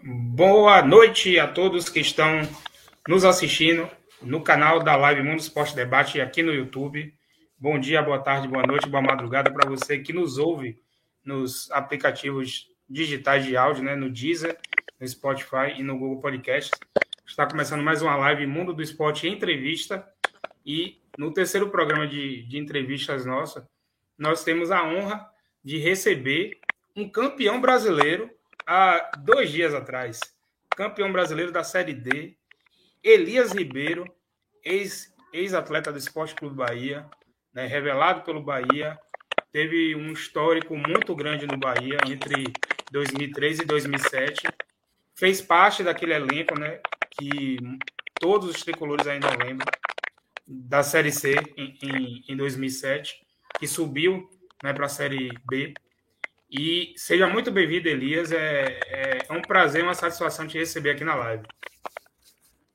Boa noite a todos que estão nos assistindo no canal da Live Mundo Esporte Debate aqui no YouTube. Bom dia, boa tarde, boa noite, boa madrugada para você que nos ouve nos aplicativos digitais de áudio, né, no Deezer, no Spotify e no Google Podcast. Está começando mais uma live Mundo do Esporte Entrevista e no terceiro programa de, de entrevistas nossa, nós temos a honra de receber um campeão brasileiro há dois dias atrás. Campeão brasileiro da Série D, Elias Ribeiro, ex-atleta ex do Esporte Clube Bahia, né, revelado pelo Bahia, teve um histórico muito grande no Bahia entre 2003 e 2007. Fez parte daquele elenco, né, que todos os tricolores ainda lembram, da Série C em, em, em 2007, que subiu né, para a Série B. E seja muito bem-vindo, Elias. É, é, é, um prazer, uma satisfação te receber aqui na live.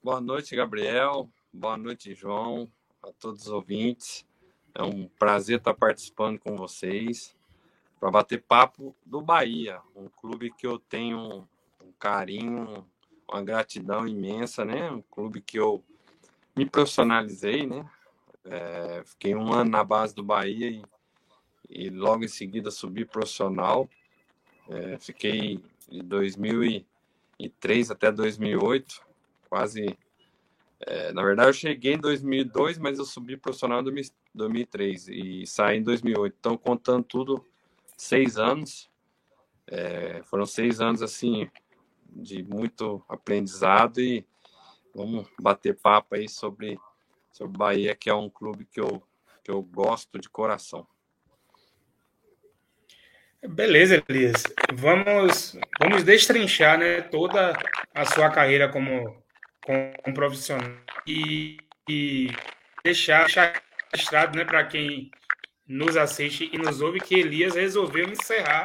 Boa noite, Gabriel. Boa noite, João, a todos os ouvintes. É um prazer estar participando com vocês para bater papo do Bahia, um clube que eu tenho um carinho, uma gratidão imensa, né? Um clube que eu me profissionalizei, né? É, fiquei um ano na base do Bahia e e logo em seguida subi profissional. É, fiquei de 2003 até 2008, quase. É, na verdade, eu cheguei em 2002, mas eu subi profissional em 2003 e saí em 2008. Então, contando tudo, seis anos. É, foram seis anos assim de muito aprendizado e vamos bater papo aí sobre sobre Bahia, que é um clube que eu, que eu gosto de coração. Beleza, Elias. Vamos, vamos destrinchar né, toda a sua carreira como, como profissional e, e deixar, registrado né, para quem nos assiste e nos ouve que Elias resolveu encerrar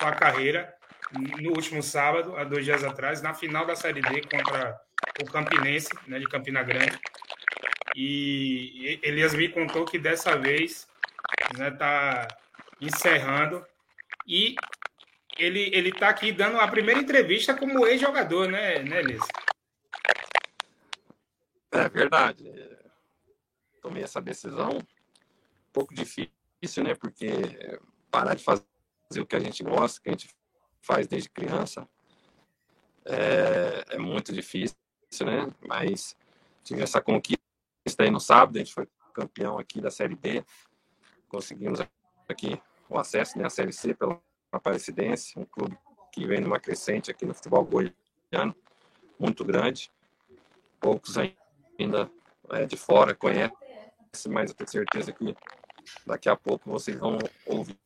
a carreira no último sábado, há dois dias atrás, na final da Série D contra o Campinense, né, de Campina Grande. E Elias me contou que dessa vez está né, tá encerrando e ele, ele tá aqui dando a primeira entrevista como ex-jogador, né, né, Liz? É verdade. Tomei essa decisão um pouco difícil, né? Porque parar de fazer o que a gente gosta, que a gente faz desde criança, é, é muito difícil, né? Mas tive essa conquista aí no sábado, a gente foi campeão aqui da Série B, conseguimos aqui o acesso né, à Série C pela Aparecidense, um clube que vem numa crescente aqui no futebol goiano, muito grande. Poucos ainda é, de fora conhecem, mas eu tenho certeza que daqui a pouco vocês vão ouvir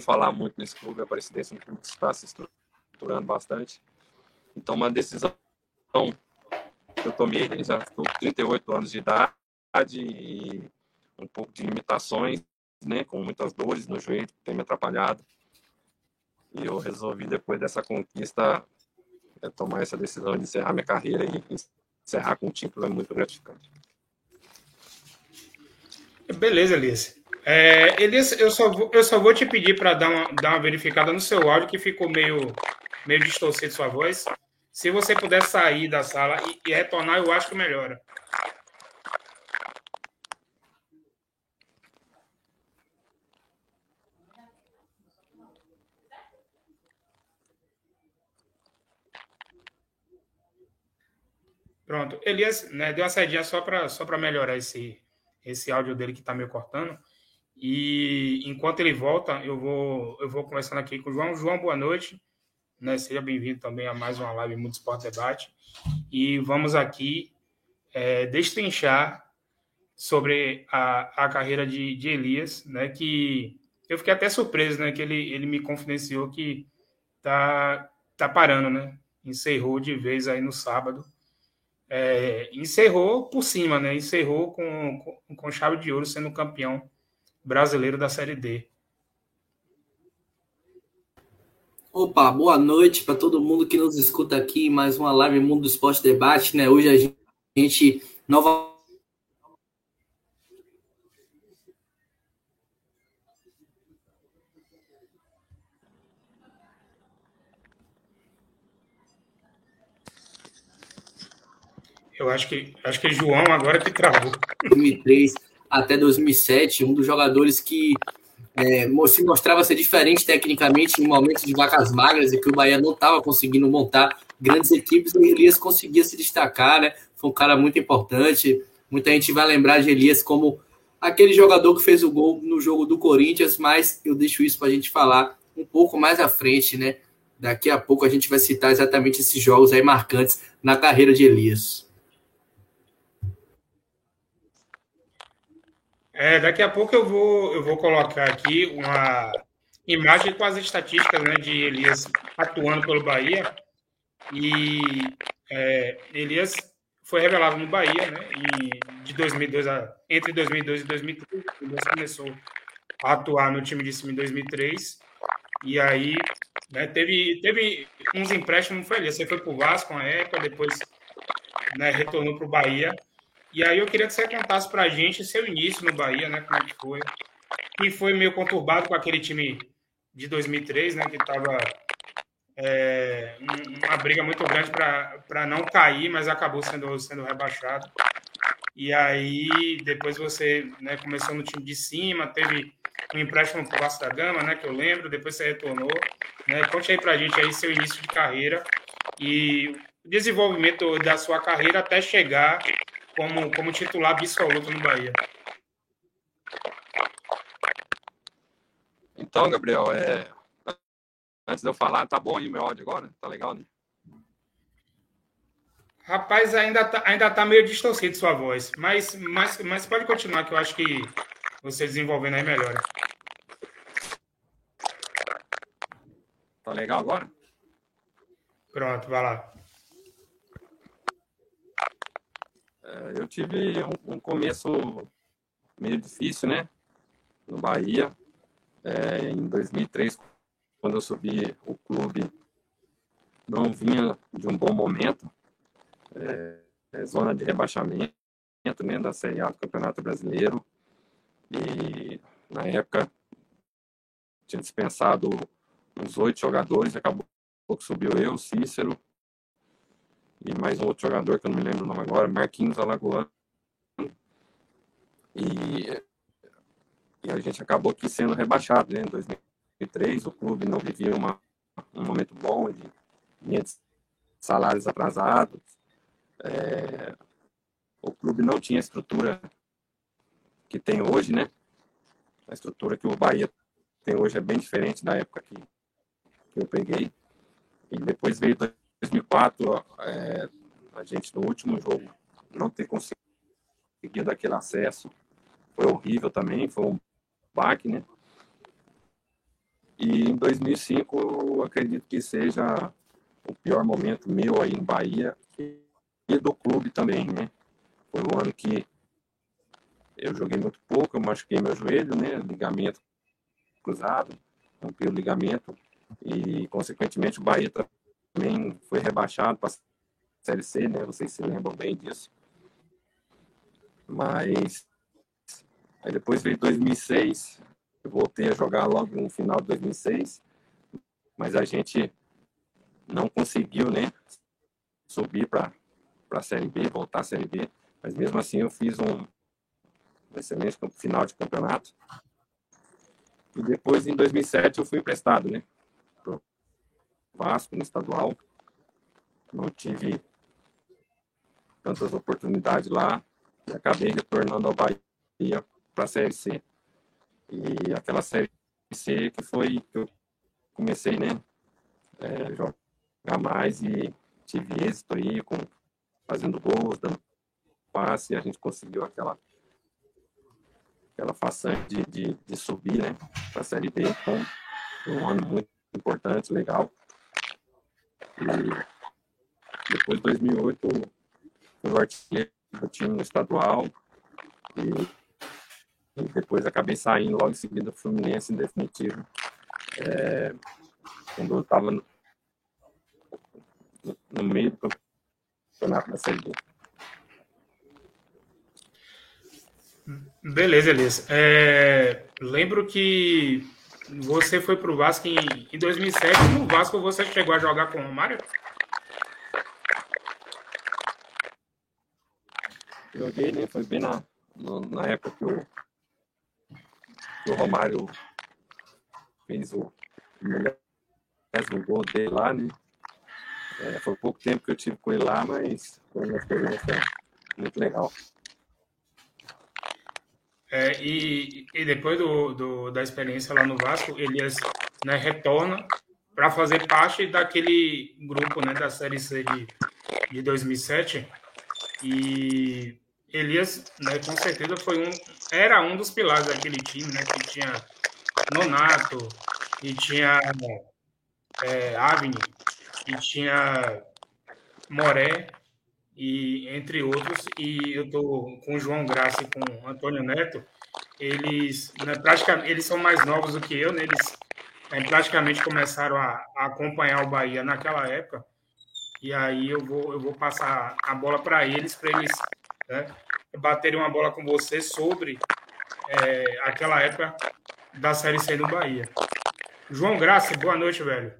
falar muito nesse clube. Aparecidense um clube que está se estruturando bastante. Então, uma decisão que eu tomei, já estou com 38 anos de idade e um pouco de limitações, né, com muitas dores no joelho, tem me atrapalhado. E eu resolvi, depois dessa conquista, é, tomar essa decisão de encerrar minha carreira e encerrar com um título é muito gratificante. Beleza, Elias. É, Elias, eu só, vou, eu só vou te pedir para dar uma, dar uma verificada no seu áudio, que ficou meio, meio distorcido sua voz. Se você puder sair da sala e, e retornar, eu acho que melhora. Pronto. Elias né, deu uma saidinha só para só melhorar esse, esse áudio dele que está meio cortando. E enquanto ele volta, eu vou, eu vou conversando aqui com o João. João, boa noite. Né, seja bem-vindo também a mais uma live Muito Esporte Debate. E vamos aqui é, destrinchar sobre a, a carreira de, de Elias, né, que eu fiquei até surpreso, né, que ele, ele me confidenciou que tá, tá parando, né, encerrou de vez aí no sábado é, encerrou por cima, né? Encerrou com, com, com chave de ouro, sendo campeão brasileiro da Série D. Opa, boa noite para todo mundo que nos escuta aqui. Mais uma live Mundo do Esporte Debate, né? Hoje a gente nova Eu acho que acho que João agora que travou. 2003 até 2007, um dos jogadores que é, se mostrava ser diferente tecnicamente em momentos de vacas magras e que o Bahia não estava conseguindo montar grandes equipes, o Elias conseguia se destacar, né? Foi um cara muito importante. Muita gente vai lembrar de Elias como aquele jogador que fez o gol no jogo do Corinthians, mas eu deixo isso para a gente falar um pouco mais à frente, né? Daqui a pouco a gente vai citar exatamente esses jogos aí marcantes na carreira de Elias. É, daqui a pouco eu vou, eu vou colocar aqui uma imagem com as estatísticas né, de Elias atuando pelo Bahia. E é, Elias foi revelado no Bahia, né, de 2002 a, entre 2002 e 2003. Elias começou a atuar no time de cima em 2003. E aí né, teve, teve uns empréstimos, foi Elias. Você foi para o Vasco uma época, depois né, retornou para o Bahia. E aí eu queria que você contasse para a gente seu início no Bahia, né? Como é que foi? E foi meio conturbado com aquele time de 2003, né? Que estava é, uma briga muito grande para não cair, mas acabou sendo, sendo rebaixado. E aí depois você né, começou no time de cima, teve um empréstimo para o Vasco da Gama, né? Que eu lembro, depois você retornou. Né? Conte aí para a gente aí seu início de carreira e desenvolvimento da sua carreira até chegar como, como titular absoluto no Bahia. Então, Gabriel, é... antes de eu falar, tá bom aí meu áudio agora? Tá legal, né? Rapaz, ainda tá, ainda tá meio distorcido sua voz, mas, mas, mas pode continuar, que eu acho que você desenvolvendo aí melhor. Tá legal agora? Pronto, vai lá. É, eu tive um, um, começo meio difícil, né? No Bahia. É, em 2003, quando eu subi, o clube não vinha de um bom momento. É, é zona de rebaixamento né, da Série A do Campeonato Brasileiro. E, na época, tinha dispensado uns oito jogadores, acabou que subiu eu, Cícero, e mais um outro jogador que eu não me lembro o nome agora, Marquinhos Alagoano. E, e a gente acabou aqui sendo rebaixado, né? Em 2003, o clube não vivia uma, um momento bom, de, de salários atrasados. É, o clube não tinha a estrutura que tem hoje, né? A estrutura que o Bahia tem hoje é bem diferente da época que, que eu peguei. E depois veio 2004, é, a gente no último jogo não ter conseguido aquele acesso foi horrível também, foi um baque, né? E em 2005, acredito que seja o pior momento meu aí em Bahia e do clube também, né? Foi um ano que eu joguei muito pouco, eu machuquei meu joelho, né? Ligamento cruzado, rompi o ligamento e, consequentemente, o Bahia também foi rebaixado para a Série C, né? Vocês se lembram bem disso. Mas aí depois veio 2006, eu voltei a jogar logo no final de 2006, mas a gente não conseguiu, né? Subir para a Série B, voltar à Série B. Mas mesmo assim eu fiz um excelente final de campeonato. E depois, em 2007, eu fui emprestado, né? Vasco no estadual. Não tive tantas oportunidades lá e acabei retornando ao Bahia para a Série C. E aquela Série C que foi que eu comecei, né, é, jogar mais e tive êxito aí com fazendo gols, dando passe, a gente conseguiu aquela aquela façanha de, de, de subir, né, para a Série B. Então, um ano muito importante, legal. E depois, em 2008, fui artilheiro do time estadual. E, e, depois acabei saindo logo em seguida do Fluminense, em definitivo. É, quando eu estava no, no, meio do campeonato da Série B. Beleza, Elias. É, lembro que você foi para o Vasco em, em 2007. No Vasco você chegou a jogar com o Romário? Joguei, né? Foi bem na, na época que o, que o Romário fez o mesmo gol dele lá, né? É, foi pouco tempo que eu tive com ele lá, mas foi uma experiência muito legal. É, e, e depois do, do, da experiência lá no Vasco, Elias né, retorna para fazer parte daquele grupo né, da Série C de, de 2007. E Elias, né, com certeza, foi um, era um dos pilares daquele time, né, que tinha Nonato, e tinha é, Avni, e tinha Moré, e entre outros, e eu tô com o João Graça e com o Antônio Neto, eles né, praticamente eles são mais novos do que eu, né, eles é, praticamente começaram a, a, acompanhar o Bahia naquela época, e aí eu vou, eu vou passar a bola para eles, para eles né, baterem uma bola com você sobre é, aquela época da Série C do Bahia. João Graça, boa noite, velho.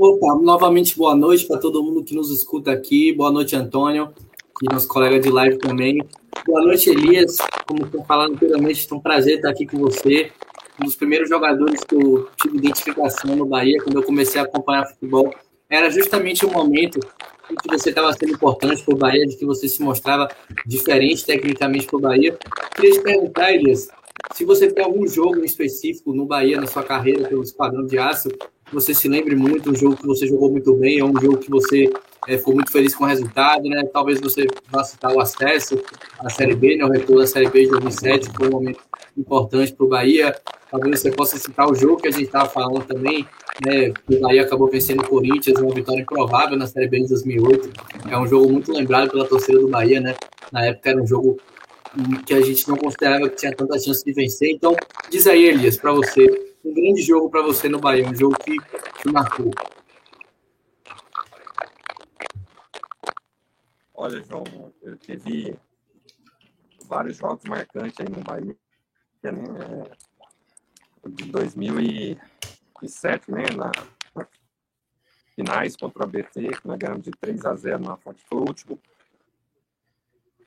Opa, novamente boa noite para todo mundo que nos escuta aqui. Boa noite, Antônio, e nosso colega de live também. Boa noite, Elias. Como estou falando anteriormente, é um prazer estar aqui com você. Um dos primeiros jogadores que eu tive identificação no Bahia, quando eu comecei a acompanhar futebol, era justamente o momento em que você estava sendo importante para o Bahia, de que você se mostrava diferente tecnicamente para o Bahia. Queria te perguntar, Elias, se você tem algum jogo específico no Bahia, na sua carreira pelo Esquadrão de Aço, que você se lembre muito, um jogo que você jogou muito bem, ou um jogo que você é, ficou muito feliz com o resultado, né? Talvez você vá citar o acesso à Série B, né? O retorno da Série B de 2007, que foi um momento importante para o Bahia. Talvez você possa citar o jogo que a gente estava falando também, né? O Bahia acabou vencendo o Corinthians, uma vitória improvável na Série B de 2008. É um jogo muito lembrado pela torcida do Bahia, né? Na época era um jogo que a gente não considerava que tinha tanta chance de vencer. Então, diz aí, Elias, para você, um grande jogo para você no Bahia, um jogo que te marcou? Olha, João, eu tive vários jogos marcantes aí no Bahia, né? De 2007, né? Na, finais contra o ABC, que nós ganhamos de 3 a 0 na Fonte. Foi o último.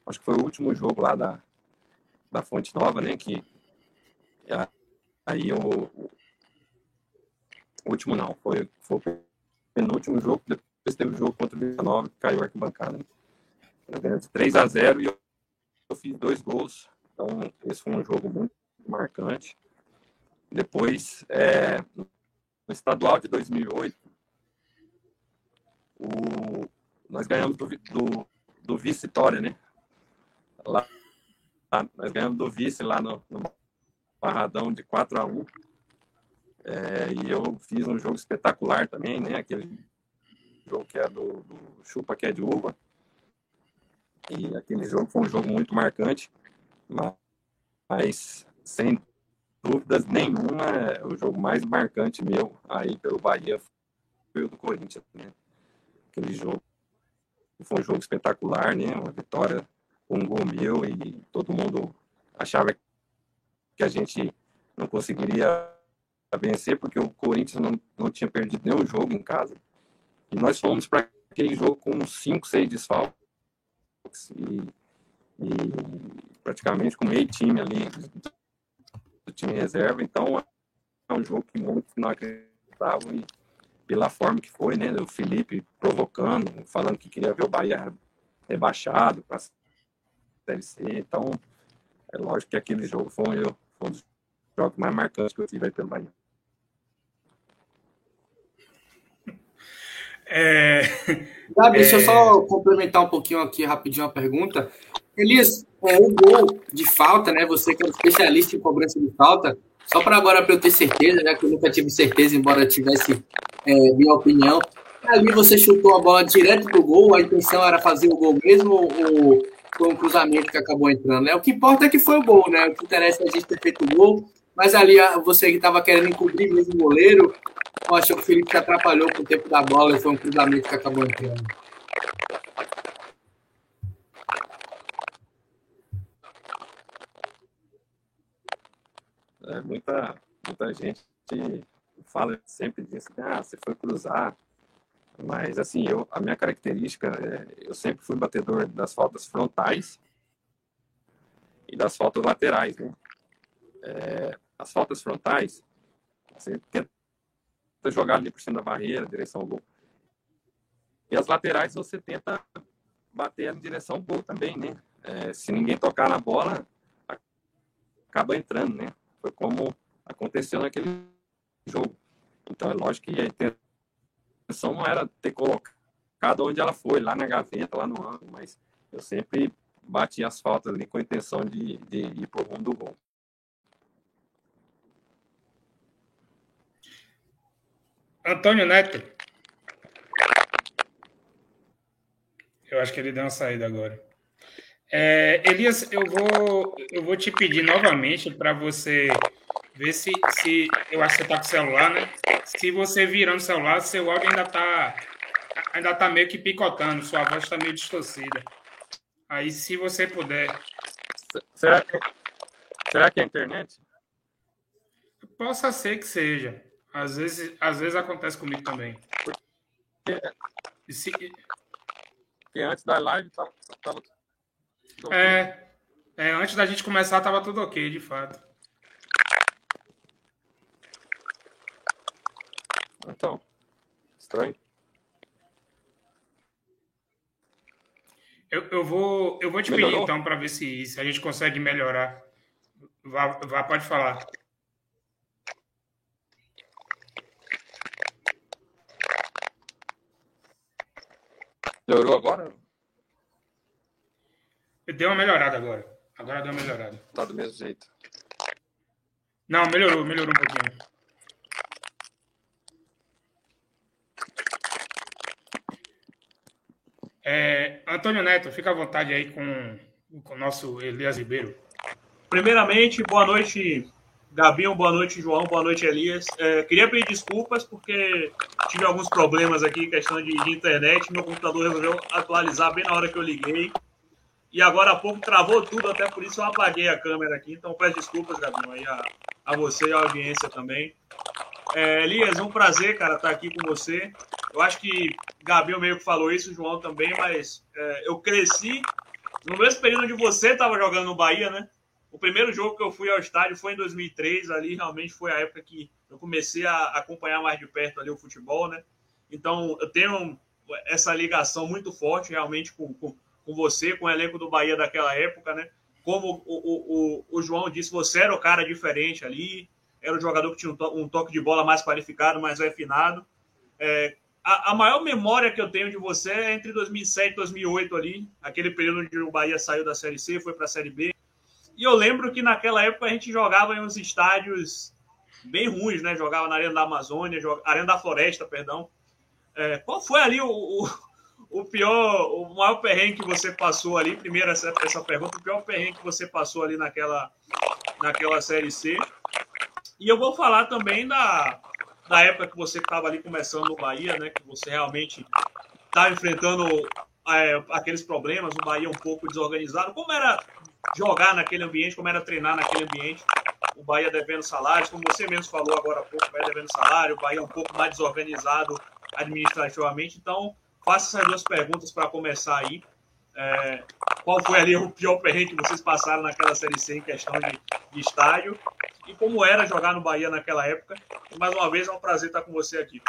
Acho que foi o último jogo lá da, da Fonte Nova, né? Que Aí o, o último não, foi, foi o penúltimo jogo, depois teve o jogo contra o 19, que caiu a arquibancada. De 3 a 0 e eu, eu, fiz dois gols. Então, esse foi um jogo muito marcante. Depois, é, no estadual de 2008, o, nós ganhamos do, do, do vice-Vitória, né? Lá, lá, nós ganhamos do vice lá no, no Barradão de 4 a 1 é, e eu fiz um jogo espetacular também, né? Aquele jogo que é do, do Chupa que é de uva. E aquele jogo foi um jogo muito marcante, mas, mas sem dúvidas nenhuma, é o jogo mais marcante meu aí pelo Bahia foi o do Corinthians, né? Aquele jogo foi um jogo espetacular, né? Uma vitória com um gol meu e todo mundo achava que a gente não conseguiria vencer, porque o Corinthians não, não tinha perdido nenhum jogo em casa. E nós fomos para aquele jogo com 5, 6 desfalques. E, e, praticamente com meio time ali do time reserva. Então é um jogo que muitos não acreditavam. E pela forma que foi, né? O Felipe provocando, falando que queria ver o Bahia rebaixado para a Série C. Então, é lógico que aquele jogo foi um, um dos jogos mais marcantes que eu tive aí pelo Bahia. É... Gabi, é... deixa eu só complementar um pouquinho aqui rapidinho a pergunta. Elias, é, o gol de falta, né? Você que é um especialista em cobrança de falta, só para agora para eu ter certeza, já que eu nunca tive certeza, embora tivesse é, minha opinião. Ali você chutou a bola direto pro gol, a intenção era fazer o gol mesmo ou foi um cruzamento que acabou entrando, né? O que importa é que foi o gol, né? O que interessa é a gente ter feito o gol, mas ali você que estava querendo encobrir mesmo o goleiro, acho que o Felipe se atrapalhou com o tempo da bola e foi um cruzamento que acabou entrando. É, muita, muita gente fala sempre disso, né? ah, você foi cruzar, Mas, assim, eu, a minha característica, é, eu sempre fui batedor das faltas frontais e das faltas laterais, né? É, as faltas frontais, você tenta jogar ali por cima da barreira, direção ao gol. E as laterais você tenta bater em direção ao gol também, né? É, se ninguém tocar na bola, acaba entrando, né? Foi como aconteceu naquele jogo. Então é lógico que a intenção não era ter colocado onde ela foi, lá na gaveta, lá no ângulo, mas eu sempre bati as faltas ali com a intenção de, de ir pro rumo do gol. Antônio Neto. Eu acho que ele deu uma saída agora. É, Elias, eu vou, eu vou te pedir novamente para você ver se, se. Eu acho que você está com o celular, né? Se você virando o celular, seu áudio ainda está ainda tá meio que picotando, sua voz está meio distorcida. Aí, se você puder. Será que, será que é a internet? Possa ser que seja. Às vezes, às vezes acontece comigo também. Porque, se... Porque antes da live tava, tava é, é, antes da gente começar tava tudo ok, de fato. Então, estranho. Eu, eu, vou, eu vou te Melhorou? pedir então para ver se, se a gente consegue melhorar. Vá, vá, pode falar. Melhorou agora? Deu uma melhorada agora. Agora deu uma melhorada. Tá do mesmo jeito. Não, melhorou, melhorou um pouquinho. É, Antônio Neto, fica à vontade aí com, com o nosso Elias Ribeiro. Primeiramente, boa noite, Gabinho, boa noite, João, boa noite, Elias. É, queria pedir desculpas porque tive alguns problemas aqui, questão de, de, internet. Meu computador resolveu atualizar bem na hora que eu liguei. E agora há pouco travou tudo, até por isso eu apaguei a câmera aqui. Então peço desculpas, Gabinho, aí a, a você e a audiência também. É, Elias, um prazer, cara, estar aqui com você. Eu acho que Gabinho meio que falou isso, o João também, mas é, eu cresci no mesmo período onde você estava jogando no Bahia, né? O primeiro jogo que eu fui ao estádio foi em 2003, ali realmente foi a época que eu comecei a acompanhar mais de perto ali o futebol, né? Então eu tenho essa ligação muito forte realmente com, com, com você, com o elenco do Bahia daquela época, né? Como o, o, o, João disse, você era o cara diferente ali, era o jogador que tinha um toque de bola mais qualificado, mais refinado. É, a, a, maior memória que eu tenho de você é entre 2007 e 2008 ali, aquele período onde o Bahia saiu da Série C, foi para a Série B. E eu lembro que naquela época a gente jogava em uns estádios bem ruins, né? Jogava na Arena da Amazônia, Arena da Floresta, perdão. É, qual foi ali o, o, o, pior, o maior perrengue que você passou ali? Primeiro essa, essa pergunta, o pior perrengue que você passou ali naquela, naquela Série C. E eu vou falar também da, da época que você estava ali começando no Bahia, né? Que você realmente estava tá enfrentando é, aqueles problemas, o Bahia um pouco desorganizado. Como era jogar naquele ambiente, como era treinar naquele ambiente. O Bahia devendo salários, como você mesmo falou agora há pouco, o Bahia devendo salário, o Bahia um pouco mais desorganizado administrativamente. Então, faça essas duas perguntas para começar aí. É, qual foi ali o pior perrengue que vocês passaram naquela Série C em questão de, de estádio? E como era jogar no Bahia naquela época? E, mais uma vez, é um prazer estar com você aqui.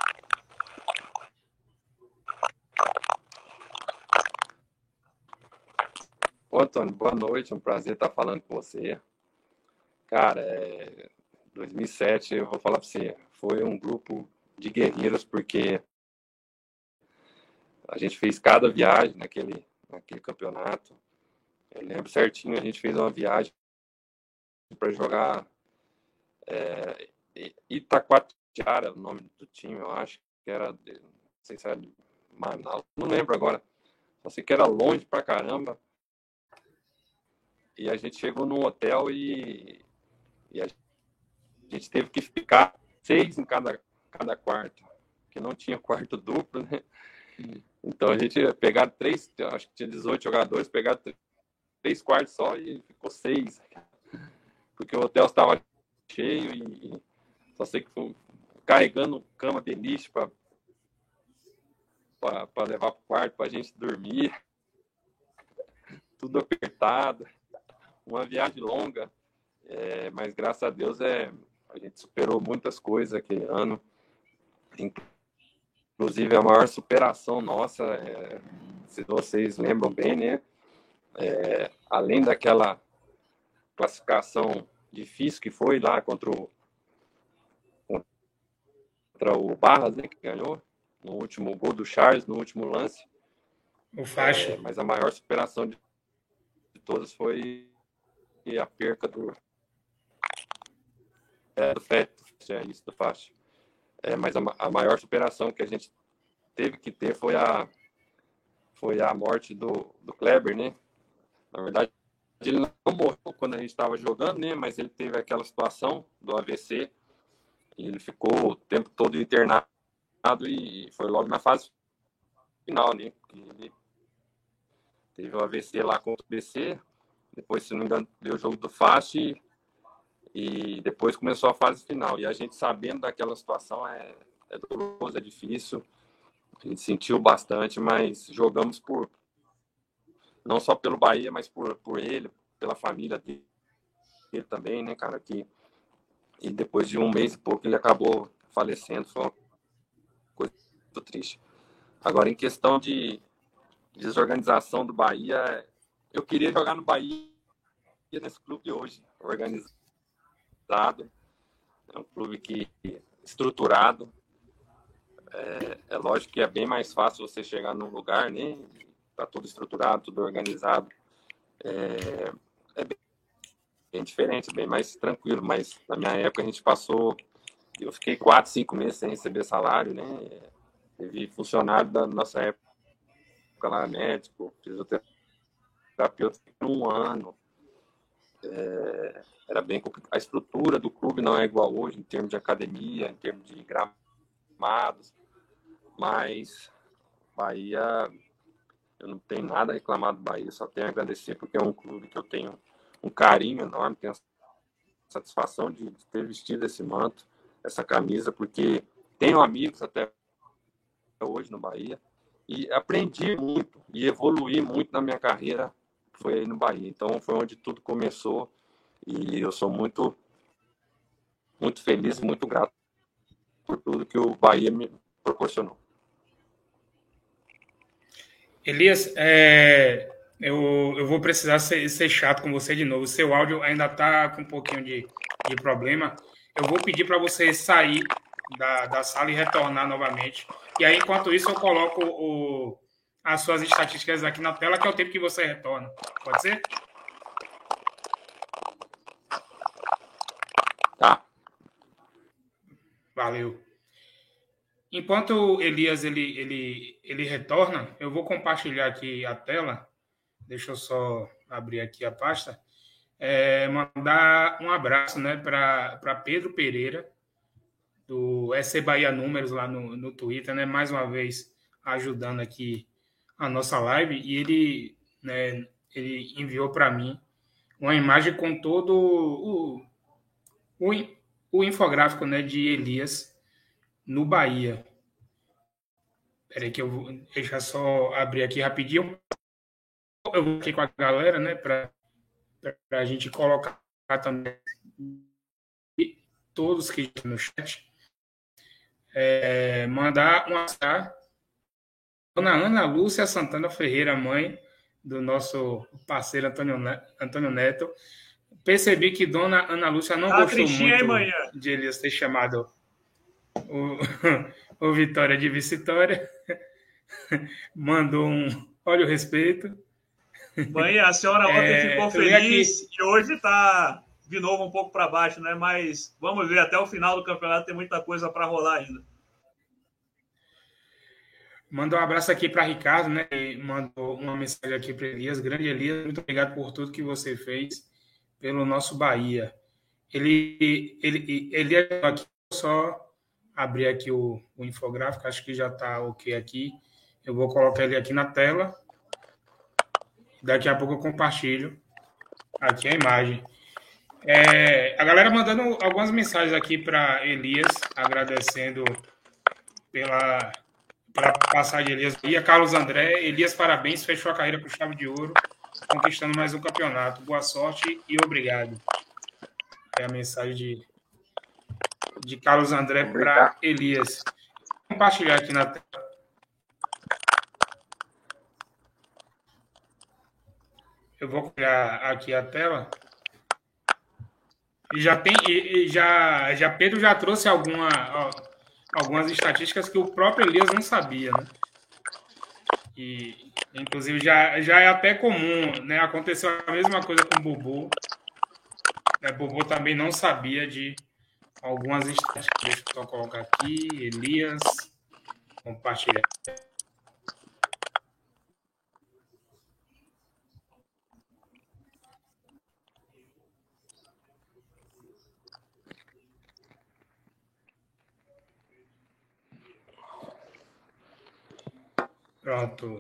Ô, Antônio, boa noite. É um prazer estar falando com você. Cara, é... 2007, eu vou falar para você, foi um grupo de guerreiros, porque a gente fez cada viagem naquele, naquele campeonato. Eu lembro certinho, a gente fez uma viagem para jogar é, o nome do time, eu acho que era, não sei se era Manaus, não lembro agora. Só sei que era longe pra caramba. E a gente chegou num hotel e, e a gente teve que ficar seis em cada, cada quarto, que não tinha quarto duplo, né? Então a gente pegar três, acho que tinha 18 jogadores, pegar três quartos só e ficou seis. Porque o hotel estava cheio e só sei que foi carregando cama de lixo para levar para o quarto para a gente dormir. Tudo apertado. Uma viagem longa. É, mas graças a Deus é, a gente superou muitas coisas aquele ano. Inclusive a maior superação nossa, é, se vocês lembram bem, né? É, além daquela classificação difícil que foi lá contra o, contra o Barras, né, que ganhou no último gol do Charles, no último lance. O faixa. É, mas a maior superação de, de todas foi a perca do é, do Fred, é isso, do faixa. É, mas a, a maior superação que a gente teve que ter foi a foi a morte do, do Kleber, né? Na verdade, ele não morreu quando a gente estava jogando, né? Mas ele teve aquela situação do AVC e ele ficou o tempo todo internado e foi logo na fase final, né? Ele teve o AVC lá contra o BC, depois, se não me engano, deu o jogo do FAST e depois começou a fase final. E a gente sabendo daquela situação é, é doloroso, é difícil. A gente sentiu bastante, mas jogamos por não só pelo Bahia, mas por, por ele, pela família dele, dele também, né, cara? Que, e depois de um mês e pouco ele acabou falecendo. Foi uma coisa muito triste. Agora, em questão de desorganização do Bahia, eu queria jogar no Bahia nesse clube hoje, organizado. É um clube que estruturado. É, é lógico que é bem mais fácil você chegar num lugar, né? Tá tudo estruturado, tudo organizado. É, é bem, bem diferente, bem mais tranquilo. Mas na minha época a gente passou, eu fiquei quatro, cinco meses sem receber salário, né? Teve funcionário da nossa época lá, médico, fisioterapeuta, um ano. É, era bem complicado. A estrutura do clube não é igual hoje, em termos de academia, em termos de gramados, mas Bahia, eu não tenho nada a reclamar do Bahia, só tenho a agradecer porque é um clube que eu tenho um carinho enorme, tenho a satisfação de ter vestido esse manto, essa camisa, porque tenho amigos até hoje no Bahia e aprendi muito e evoluí muito na minha carreira foi aí no Bahia. Então foi onde tudo começou e eu sou muito muito feliz, muito grato por tudo que o Bahia me proporcionou. Elias, é, eu, eu vou precisar ser, ser, chato com você de novo. Seu áudio ainda está com um pouquinho de, de problema. Eu vou pedir para você sair da, da sala e retornar novamente. E aí, enquanto isso, eu coloco o, as suas estatísticas aqui na tela, que é o tempo que você retorna. Pode ser? Tá. Valeu. Enquanto Elias ele, ele, ele retorna, eu vou compartilhar aqui a tela. Deixa eu só abrir aqui a pasta. É, mandar um abraço né, para Pedro Pereira, do SC Bahia Números lá no, no Twitter, né? Mais uma vez ajudando aqui a nossa live e ele, né, ele enviou para mim uma imagem com todo o, o, o infográfico né, de Elias no Bahia. Peraí que eu vou deixar só abrir aqui rapidinho. Eu vou aqui com a galera, né, para a gente colocar também todos que estão no chat. É, mandar um Dona Ana Lúcia Santana Ferreira, mãe do nosso parceiro Antônio Neto, Antônio Neto. Percebi que Dona Ana Lúcia não tá gostou muito hein, de Elias ter chamado o, o Vitória de Vitória. Mandou um olha o respeito. Mãe, a senhora ontem é, ficou feliz e hoje está de novo um pouco para baixo, né? Mas vamos ver, até o final do campeonato tem muita coisa para rolar ainda. Mandou um abraço aqui para Ricardo, né? mandou uma mensagem aqui para Elias. Grande Elias, muito obrigado por tudo que você fez pelo nosso Bahia. Ele, ele, ele é aqui só abrir aqui o, o infográfico, acho que já está ok aqui. Eu vou colocar ele aqui na tela. Daqui a pouco eu compartilho aqui a imagem. É, a galera mandando algumas mensagens aqui para Elias, agradecendo pela para passar de Elias Bahia. Carlos André, Elias, parabéns, fechou a carreira com chave de ouro, conquistando mais um campeonato. Boa sorte e obrigado. É a mensagem de, de Carlos André para Elias. Vou compartilhar aqui na tela. Eu vou criar aqui a tela. E já tem, e, já, já Pedro já trouxe alguma, ó, algumas estatísticas que o próprio Elias não sabia, né? E, inclusive, já, já é até comum, né? Aconteceu a mesma coisa com o Bobo. Né? Bobo também não sabia de algumas estatísticas. Deixa eu colocar aqui, Elias, compartilhar. Pronto.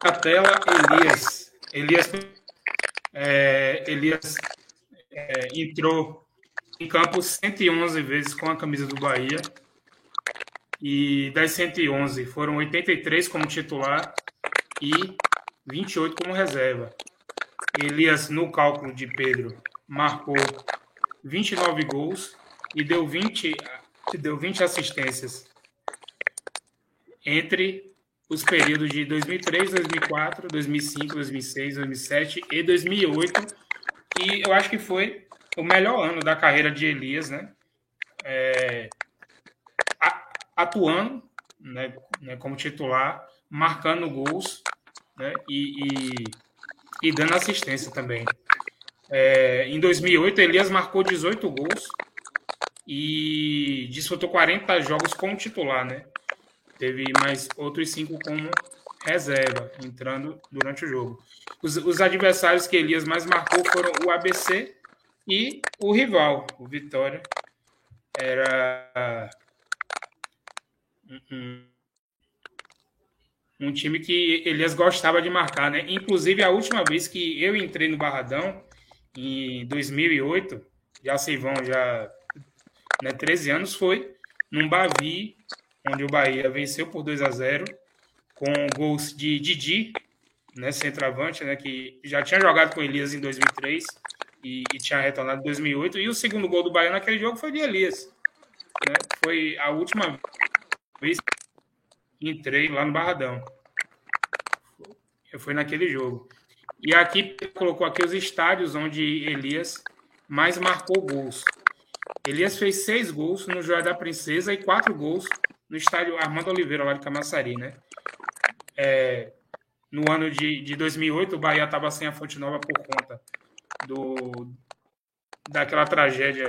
A tela, Elias. Elias, é, Elias é, entrou em campo 111 vezes com a camisa do Bahia. E das 111, foram 83 como titular e 28 como reserva. Elias, no cálculo de Pedro, marcou 29 gols e deu 20, deu 20 assistências entre os períodos de 2003, 2004, 2005, 2006, 2007 e 2008. E eu acho que foi o melhor ano da carreira de Elias, né? É, atuando né, né, como titular, marcando gols né, e, e, e dando assistência também. É, em 2008, Elias marcou 18 gols e disputou 40 jogos como titular, né? teve mais outros cinco como reserva, entrando durante o jogo. Os, os, adversários que Elias mais marcou foram o ABC e o rival, o Vitória. Era um, time que Elias gostava de marcar, né? Inclusive, a última vez que eu entrei no Barradão, em 2008, já se vão já né, 13 anos, foi num Bavi onde o Bahia venceu por 2 a 0 com gols de Didi, né, centroavante, né, que já tinha jogado com Elias em 2003 e, e, tinha retornado em 2008. E o segundo gol do Bahia naquele jogo foi de Elias. Né? Foi a última vez que entrei lá no Barradão. Fui naquele jogo. E aqui colocou aqui os estádios onde Elias mais marcou gols. Elias fez seis gols no Joia da Princesa e quatro gols no estádio Armando Oliveira, lá de Camaçari, né? É, no ano de, de 2008, o Bahia estava sem a Fonte Nova por conta do, daquela tragédia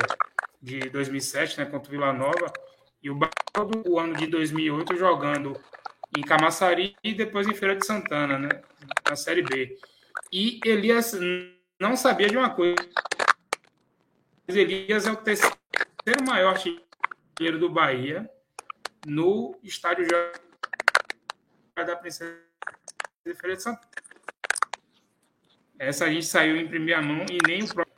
de 2007, né, contra o Vila Nova, e o Bahia todo o ano de 2008 jogando em Camaçari e depois em Feira de Santana, né, na Série B. E Elias não sabia de uma coisa. Elias é o terceiro maior artilheiro do Bahia no estádio da Princesa de Feira de Santana. Essa a gente saiu em primeira mão e nem o próprio.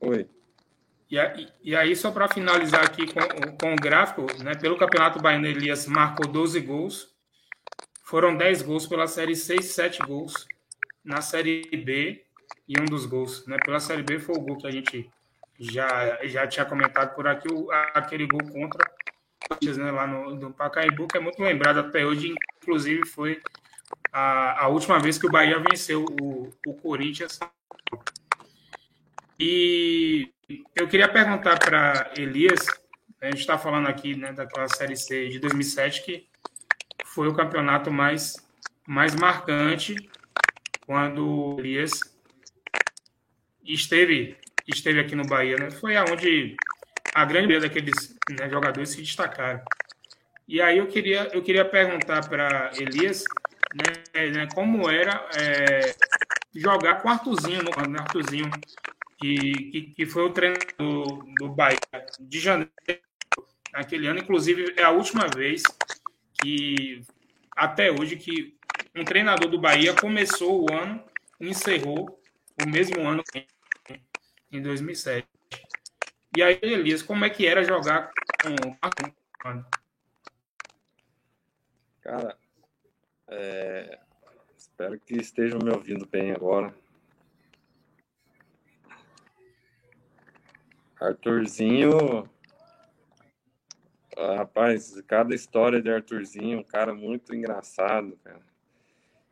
Oi. E, aí, só para finalizar aqui com, com o gráfico, né, pelo Campeonato Baiano, Elias marcou 12 gols, foram 10 gols pela Série C e 7 gols na Série B e um dos gols. Né? Pela Série B foi o gol que a gente já, já tinha comentado por aqui, o, aquele gol contra né, lá no, no Pacaembu, que é muito lembrado até hoje, inclusive foi a, a última vez que o Bahia venceu o, o Corinthians. E eu queria perguntar para Elias, a gente está falando aqui né, daquela Série C de 2007, que foi o campeonato mais, mais marcante quando o Elias esteve, esteve aqui no Bahia. Né? Foi aonde a grande maioria daqueles né, jogadores se destacaram. E aí eu queria, eu queria perguntar para Elias né, né, como era é, jogar com Artuzinho, no, né, Artuzinho que, que, que, foi o treinador do, do Bahia de janeiro naquele ano. Inclusive, é a última vez que até hoje que um treinador do Bahia começou o ano encerrou o mesmo ano em 2007. E aí, Elias, como é que era jogar com Cara, é... espero que estejam me ouvindo bem agora. Arthurzinho. Ah, rapaz, cada história de Arthurzinho, um cara muito engraçado, cara.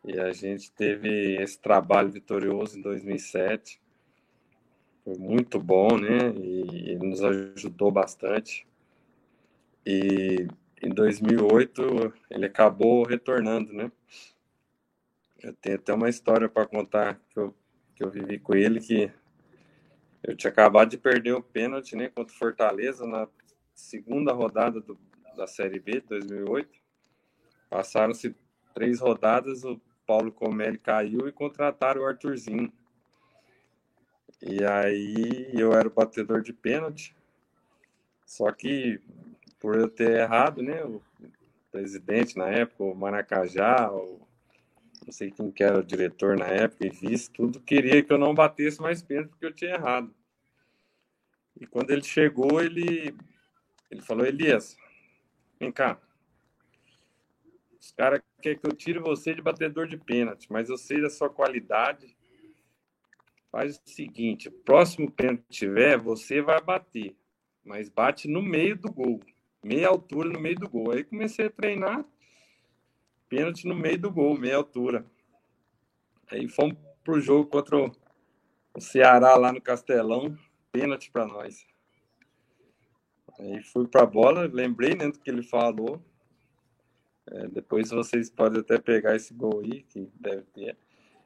E a gente teve esse trabalho vitorioso em 2007. Foi muito bom, né? E nos ajudou bastante. E em 2008 ele acabou retornando, né? Eu tenho até uma história para contar que eu, que eu vivi com ele que eu tinha acabado de perder o pênalti, né, contra o Fortaleza na segunda rodada do, da Série B de 2008. Passaram-se três rodadas, o Paulo Comelli caiu e contrataram o Arthurzinho. E aí eu era o batedor de pênalti. Só que por eu ter errado, né, o presidente na época, o Maracajá, o, não sei quem que era o diretor na época e vice, tudo queria que eu não batesse mais pênalti porque eu tinha errado. E quando ele chegou, ele, ele falou, Elias, vem cá. Os caras querem que eu tire você de batedor de pênalti, mas eu sei da sua qualidade. Faz o seguinte, o próximo pênalti que tiver, você vai bater, mas bate no meio do gol, meia altura no meio do gol. Aí comecei a treinar pênalti no meio do gol, meia altura. Aí fomos pro jogo contra o Ceará lá no Castelão pênalti para nós. Aí fui para a bola, lembrei né, do que ele falou. É, depois vocês podem até pegar esse gol aí, que deve ter.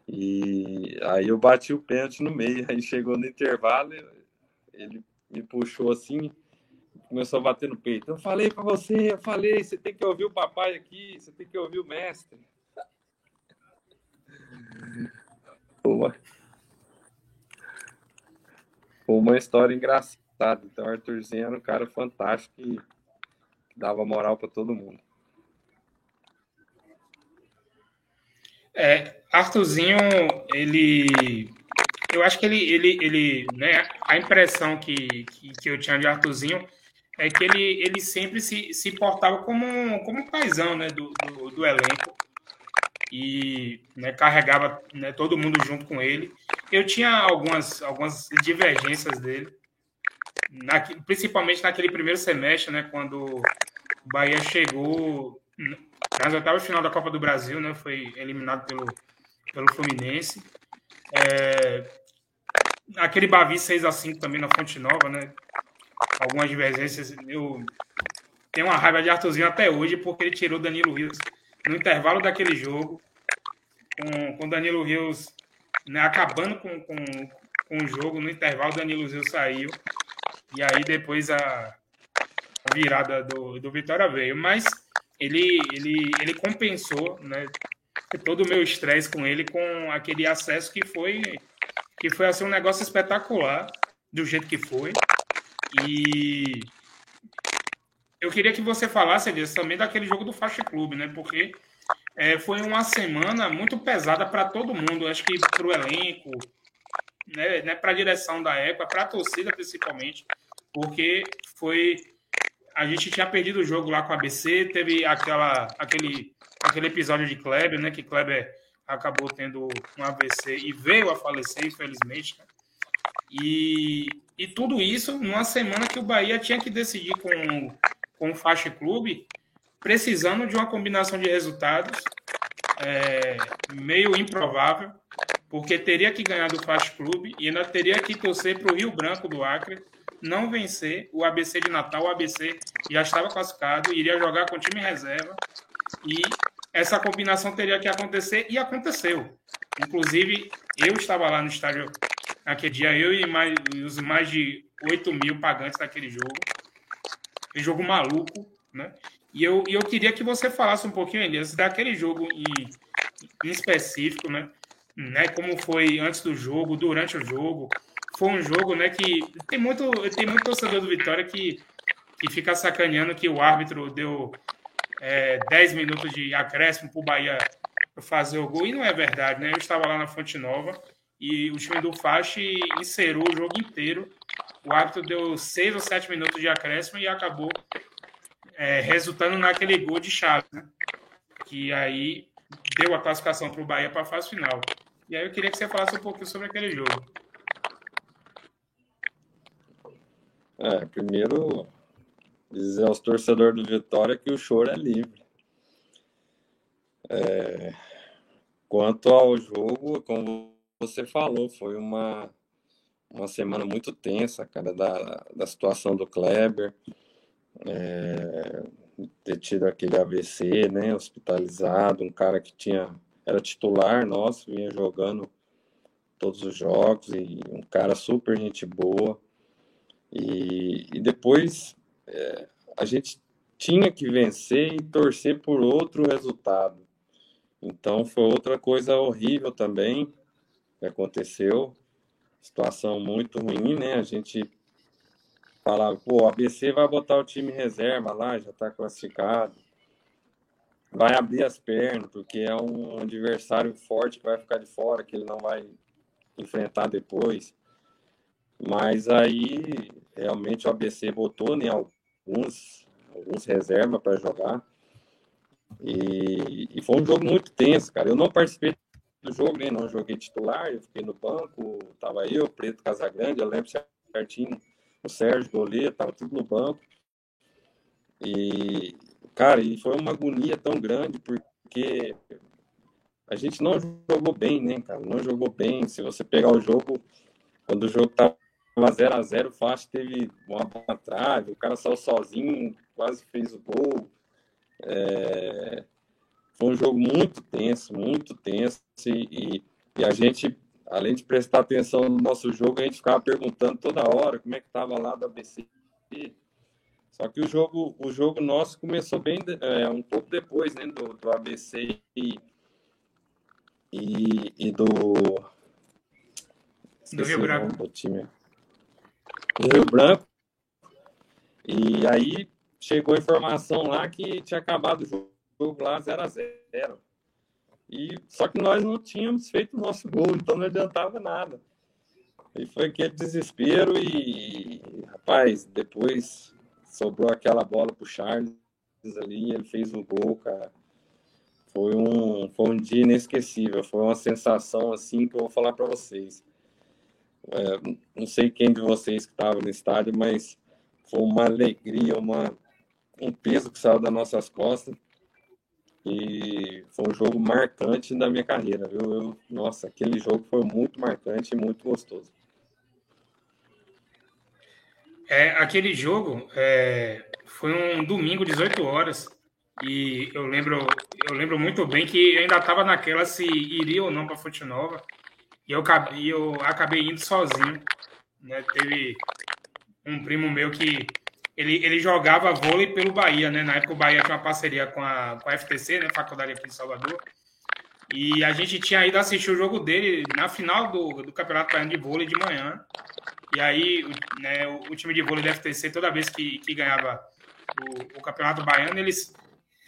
E aí eu bati o pênalti no meio. Aí chegou no intervalo, ele me puxou assim, começou a bater no peito. Eu falei para você, eu falei, você tem que ouvir o papai aqui, você tem que ouvir o mestre. Boa uma história engraçada. Então, Arthurzinho era um cara fantástico que dava moral para todo mundo. É, Arthurzinho, ele. Eu acho que ele. ele, ele né, a impressão que, que, que eu tinha de Arthurzinho é que ele, ele sempre se, se portava como, como um paizão né, do, do, do elenco e né, carregava né, todo mundo junto com ele. Eu tinha algumas, algumas divergências dele, na, principalmente naquele primeiro semestre, né, quando o Bahia chegou nas oitavas final da Copa do Brasil, né, foi eliminado pelo, pelo Fluminense. É, aquele Bavi 6 a 5 também na Fonte Nova, né? Algumas divergências. Eu tenho uma raiva de Arthurzinho até hoje, porque ele tirou Danilo Rios no intervalo daquele jogo, com, com Danilo Rios né, acabando com, com, com o jogo, no intervalo Danilo Rios saiu, e aí depois a, virada do, do Vitória veio. Mas ele, ele, ele compensou né, todo o meu estresse com ele, com aquele acesso que foi, que foi assim, um negócio espetacular, do jeito que foi. E eu queria que você falasse, Elias, também daquele jogo do Faixa Clube, né? Porque é, foi uma semana muito pesada para todo mundo. Acho que para o elenco, né, né para a direção da época, para a torcida principalmente, porque foi. A gente tinha perdido o jogo lá com a ABC, teve aquela, aquele, aquele episódio de Kleber, né? Que Kleber acabou tendo um AVC e veio a falecer, infelizmente. Né? E, e tudo isso numa semana que o Bahia tinha que decidir com com o Faixa Clube, precisando de uma combinação de resultados é, meio improvável, porque teria que ganhar do Faixa Clube e ainda teria que torcer para o Rio Branco do Acre não vencer o ABC de Natal. O ABC já estava classificado, iria jogar com time reserva e essa combinação teria que acontecer e aconteceu. Inclusive, eu estava lá no estádio naquele dia, eu e, mais, os mais de 8 mil pagantes daquele jogo jogo maluco, né? E eu, e eu queria que você falasse um pouquinho, Elias, daquele jogo em, em específico, né? né? Como foi antes do jogo, durante o jogo. Foi um jogo, né? Que tem muito, tem muito torcedor do Vitória que, que fica sacaneando que o árbitro deu é, 10 minutos de acréscimo para o Bahia fazer o gol, e não é verdade, né? Eu estava lá na Fonte Nova e o time do Fache encerou o jogo inteiro. O árbitro deu seis ou sete minutos de acréscimo e acabou é, resultando naquele gol de chave, né? Que aí deu a classificação para o Bahia para a fase final. E aí eu queria que você falasse um pouquinho sobre aquele jogo. É, primeiro dizer aos torcedores do Vitória que o choro é livre. É, quanto ao jogo, como você falou, foi uma, uma semana muito tensa, cara, da, da situação do Kleber, é, ter tido aquele AVC, né, hospitalizado, um cara que tinha era titular nosso, vinha jogando todos os jogos e um cara super gente boa. E, e depois é, a gente tinha que vencer e torcer por outro resultado. Então foi outra coisa horrível também que aconteceu. Situação muito ruim, né? A gente falava, pô, o ABC vai botar o time reserva lá, já está classificado. Vai abrir as pernas, porque é um adversário forte que vai ficar de fora, que ele não vai enfrentar depois. Mas aí, realmente, o ABC botou né, alguns, alguns reservas para jogar. E, e, foi um jogo muito tenso, cara. Eu não participei do jogo, né? não joguei titular, eu fiquei no banco, tava eu, Preto Casagrande, eu lembro certinho, o Sérgio goleiro, tava tudo no banco. E, cara, e foi uma agonia tão grande, porque a gente não jogou bem, né, cara? Não jogou bem. Se você pegar o jogo, quando o jogo tava 0 a 0 o Fast teve uma bola trave, o cara saiu sozinho, quase fez o gol. É... Foi um jogo muito tenso, muito tenso, e, e, a gente, além de prestar atenção no nosso jogo, a gente ficava perguntando toda hora como é que estava lá do ABC. Só que o jogo, o jogo nosso começou bem é, um pouco depois né, do, do ABC e, e, e do. Do Rio Branco. Do time. Do Rio Branco. E aí chegou a informação lá que tinha acabado o jogo lá 0 a 0 E só que nós não tínhamos feito o nosso gol, então não adiantava nada. E foi aquele desespero e rapaz, depois sobrou aquela bola pro Charles ali, ele fez o gol, cara. Foi um, foi um dia inesquecível, foi uma sensação assim que eu vou falar para vocês. É, não sei quem de vocês que estava no estádio, mas foi uma alegria, uma um peso que saiu das nossas costas. E foi um jogo marcante da minha carreira, viu? Eu, nossa, aquele jogo foi muito marcante e muito gostoso. É, aquele jogo é, foi um domingo, 18 horas, e eu lembro, eu lembro muito bem que eu ainda estava naquela se iria ou não para Fonte Nova, e eu, eu acabei indo sozinho. Né? Teve um primo meu que ele, ele jogava vôlei pelo Bahia, né? Na época o Bahia tinha uma parceria com a, com a FTC, né? Faculdade aqui de Salvador. E a gente tinha ido assistir o jogo dele na final do, do Campeonato Baiano de Vôlei de manhã. E aí, né, o, o, time de vôlei da FTC, toda vez que, que ganhava o, o Campeonato Baiano, eles,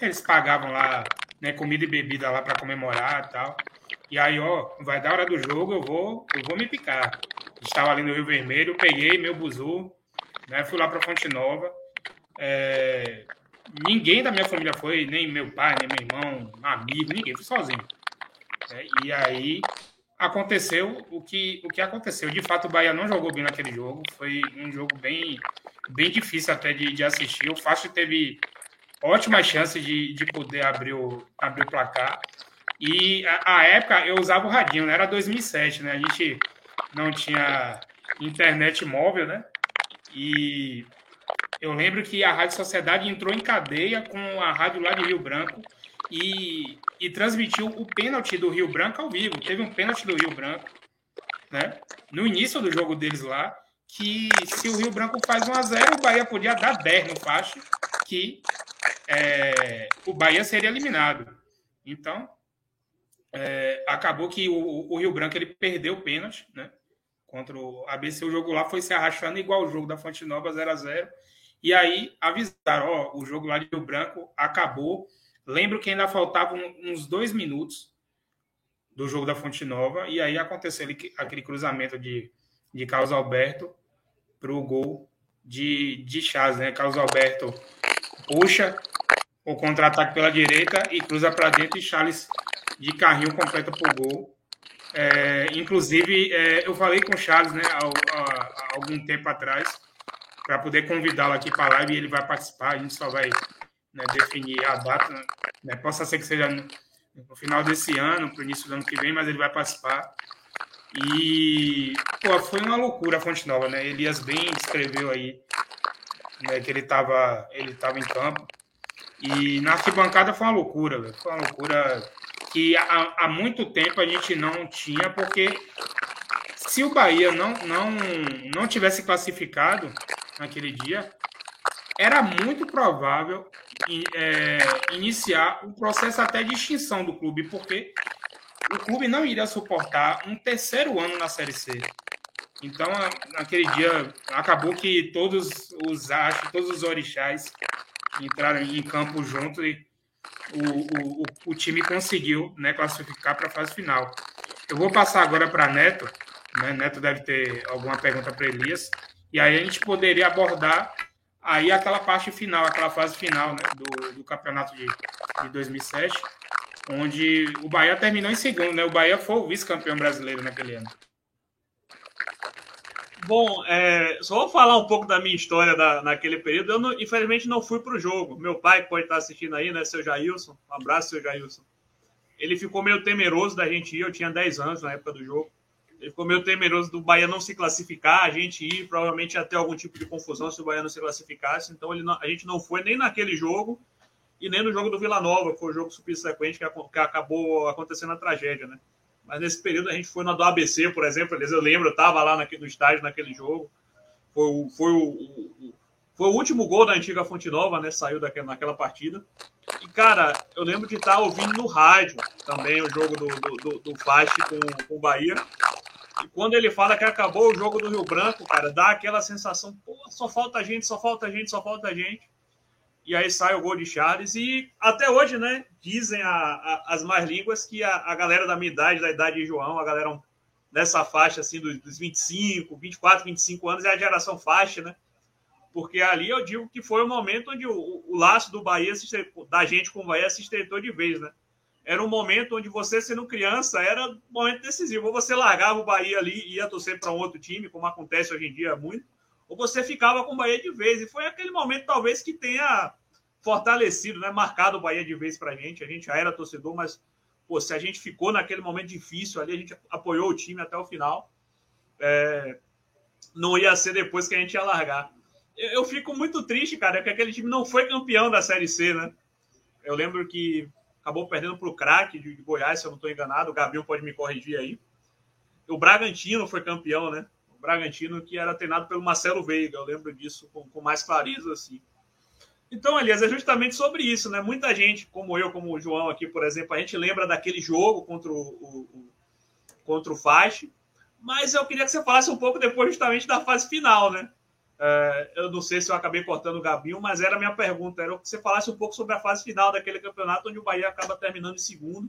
eles pagavam lá né, comida e bebida lá para comemorar e tal. E aí, ó, vai dar hora do jogo, eu vou, eu vou me picar. Estava ali no Rio Vermelho, peguei meu buzu, né? Fui lá para Fonte Nova. É... Ninguém da minha família foi, nem meu pai, nem meu irmão, amigo, ninguém, fui sozinho. É, e aí aconteceu o que, o que aconteceu. De fato, o Bahia não jogou bem naquele jogo. Foi um jogo bem, bem difícil até de, de assistir. O Fácil teve ótimas chances de, de poder abrir o, abrir o placar. E a, a época eu usava o radinho, né? Era 2007, né? A gente não tinha internet móvel, né? E eu lembro que a Rádio Sociedade entrou em cadeia com a rádio lá de Rio Branco e, e transmitiu o pênalti do Rio Branco ao vivo. Teve um pênalti do Rio Branco, né? No início do jogo deles lá, que se o Rio Branco faz 1 a 0 o Bahia podia dar 10 no faixa, que é, o Bahia seria eliminado. Então, é, acabou que o, o, Rio Branco ele perdeu o pênalti, né? contra o ABC, o jogo lá foi se arrastando igual o jogo da Fonte Nova 0 a 0 E aí avisaram, ó, o jogo lá de Rio Branco acabou. Lembro que ainda faltavam uns dois minutos do jogo da Fonte Nova, e aí aconteceu aquele cruzamento de, de Carlos Alberto para o gol de, de Chaz, né? Carlos Alberto puxa o contra-ataque pela direita e cruza para dentro e Charles de carrinho completa para o gol. É, inclusive, é, eu falei com o Charles né, há, há algum tempo atrás para poder convidá-lo aqui para a live e ele vai participar. A gente só vai né, definir a data. Né, possa ser que seja no, no final desse ano, para o início do ano que vem, mas ele vai participar. E pô, foi uma loucura a Fonte Nova, né? Elias bem descreveu aí né, que ele estava ele tava em campo. E na arquibancada foi uma loucura, véio. foi uma loucura que há, há muito tempo a gente não tinha, porque se o Bahia não, não, não tivesse classificado naquele dia, era muito provável é, iniciar o processo até de extinção do clube, porque o clube não iria suportar um terceiro ano na Série C. Então, naquele dia, acabou que todos os astros, todos os orixás entraram em campo junto e o, o, o time conseguiu né, classificar para a fase final. Eu vou passar agora para Neto. Né? Neto deve ter alguma pergunta para Elias. E aí a gente poderia abordar aí aquela parte final, aquela fase final né, do, do campeonato de, de 2007 onde o Bahia terminou em segundo, né? O Bahia foi o vice-campeão brasileiro naquele ano. Bom, é, só vou falar um pouco da minha história da, naquele período. Eu, não, infelizmente, não fui para o jogo. Meu pai, que pode estar assistindo aí, né, seu Jailson? Um abraço, seu Jailson. Ele ficou meio temeroso da gente ir. Eu tinha 10 anos na época do jogo. Ele ficou meio temeroso do Bahia não se classificar, a gente ir, provavelmente ter algum tipo de confusão se o Bahia não se classificasse. Então não, a gente não foi nem naquele jogo e nem no jogo do Vila Nova, que foi o jogo subsequente que, que acabou acontecendo a tragédia, né? Mas nesse período a gente foi na do ABC, por exemplo, eu lembro, eu estava lá naquele, no estádio naquele jogo. Foi, o, foi, o, foi o último gol da antiga Fonte Nova, né? Saiu daquela, naquela partida. E, cara, eu lembro de estar ouvindo no rádio também o jogo do, do, do, do com, com o Bahia. E quando ele fala que acabou o jogo do Rio Branco, cara, dá aquela sensação, pô, só falta gente, só falta gente, só falta gente e aí sai o gol de Charles. E até hoje, né, dizem a, a, as mais línguas que a, a, galera da minha idade, da idade de João, a galera nessa faixa assim dos, dos 25, 24, 25 anos é a geração faixa, né? Porque ali eu digo que foi o momento onde o, o laço do Bahia, da gente com o Bahia, se estreitou de vez, né? Era um momento onde você, sendo criança, era um momento decisivo. Ou você largava o Bahia ali e ia torcer para um outro time, como acontece hoje em dia muito, ou você ficava com o Bahia de vez. E foi aquele momento, talvez, que tenha fortalecido, né? marcado o Bahia de vez para a gente. A gente já era torcedor, mas pô, se a gente ficou naquele momento difícil ali, a gente apoiou o time até o final. É... Não ia ser depois que a gente ia largar. Eu, eu fico muito triste, cara, porque aquele time não foi campeão da Série C, né? Eu lembro que acabou perdendo para o craque de Goiás, se eu não estou enganado. O Gabriel pode me corrigir aí. O Bragantino foi campeão, né? Bragantino, que era treinado pelo Marcelo Veiga. Eu lembro disso com, com mais clareza, assim. Então, aliás, é justamente sobre isso, né? Muita gente, como eu, como o João aqui, por exemplo, a gente lembra daquele jogo contra o, o, contra o Faixa, mas eu queria que você falasse um pouco depois justamente da fase final, né? É, eu não sei se eu acabei cortando o Gabinho, mas era a minha pergunta, era que você falasse um pouco sobre a fase final daquele campeonato, onde o Bahia acaba terminando em segundo.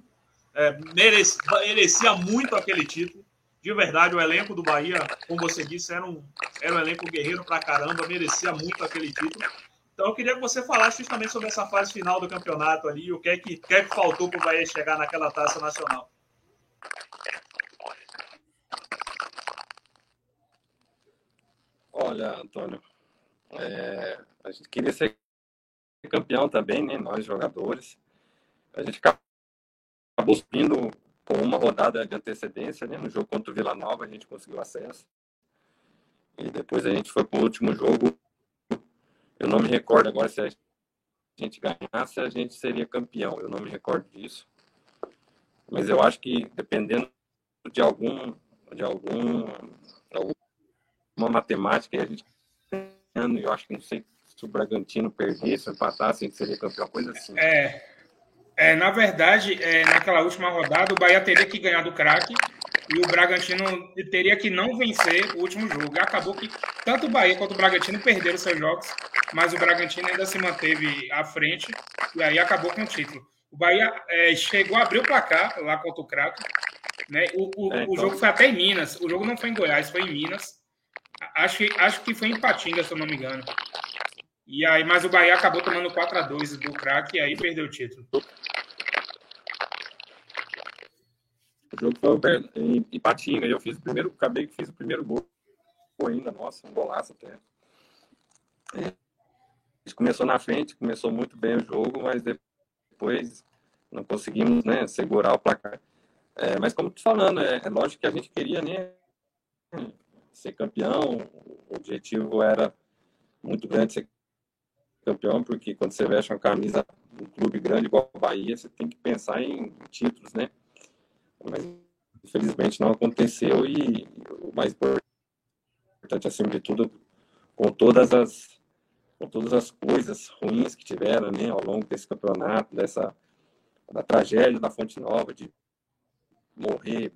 É, merecia muito aquele título de verdade, o elenco do Bahia, como você disse, era um, era um elenco guerreiro pra caramba, merecia muito aquele título. Então eu queria que você falasse justamente sobre essa fase final do campeonato ali, o que é que, que, é que faltou para o Bahia chegar naquela taça nacional. Olha, Antônio, é, a gente queria ser campeão também, né? Nós jogadores. A gente acabou subindo com uma rodada de antecedência, né? No jogo contra o Vila Nova a gente conseguiu acesso. E depois a gente foi para o último jogo. Eu não me recordo agora se a gente ganhasse, a gente seria campeão. Eu não me recordo disso. Mas eu acho que dependendo de algum de algum alguma matemática a gente eu acho que não sei se o Bragantino perdesse, empatasse, a gente seria campeão, coisa assim. É, é, na verdade, é, naquela última rodada, o Bahia teria que ganhar do craque e o Bragantino teria que não vencer o último jogo. E acabou que tanto o Bahia quanto o Bragantino perderam seus jogos, mas o Bragantino ainda se manteve à frente e aí acabou com o título. O Bahia é, chegou a abrir o placar lá contra o Crato. Né? O, o, é, então... o, jogo foi até em Minas. O jogo não foi em Goiás, foi em Minas. Acho que, acho que foi em Patinga, se eu não me engano. E aí, mas o Bahia acabou tomando 4 a 2 do craque e aí perdeu o título. O jogo foi em Ipatinga, eu fiz o primeiro, acabei que fiz o primeiro gol ainda, nossa, um golaço até. É, começou na frente, começou muito bem o jogo, mas depois não conseguimos né, segurar o placar. É, mas como tu falando, é, é lógico que a gente queria né, ser campeão, o objetivo era muito grande ser campeão, porque quando você veste uma camisa de um clube grande igual o Bahia, você tem que pensar em títulos, né? Mas infelizmente não aconteceu e o mais importante acima de tudo, com todas as com todas as coisas ruins que tiveram, né, ao longo desse campeonato, dessa da tragédia da Fonte Nova de morrer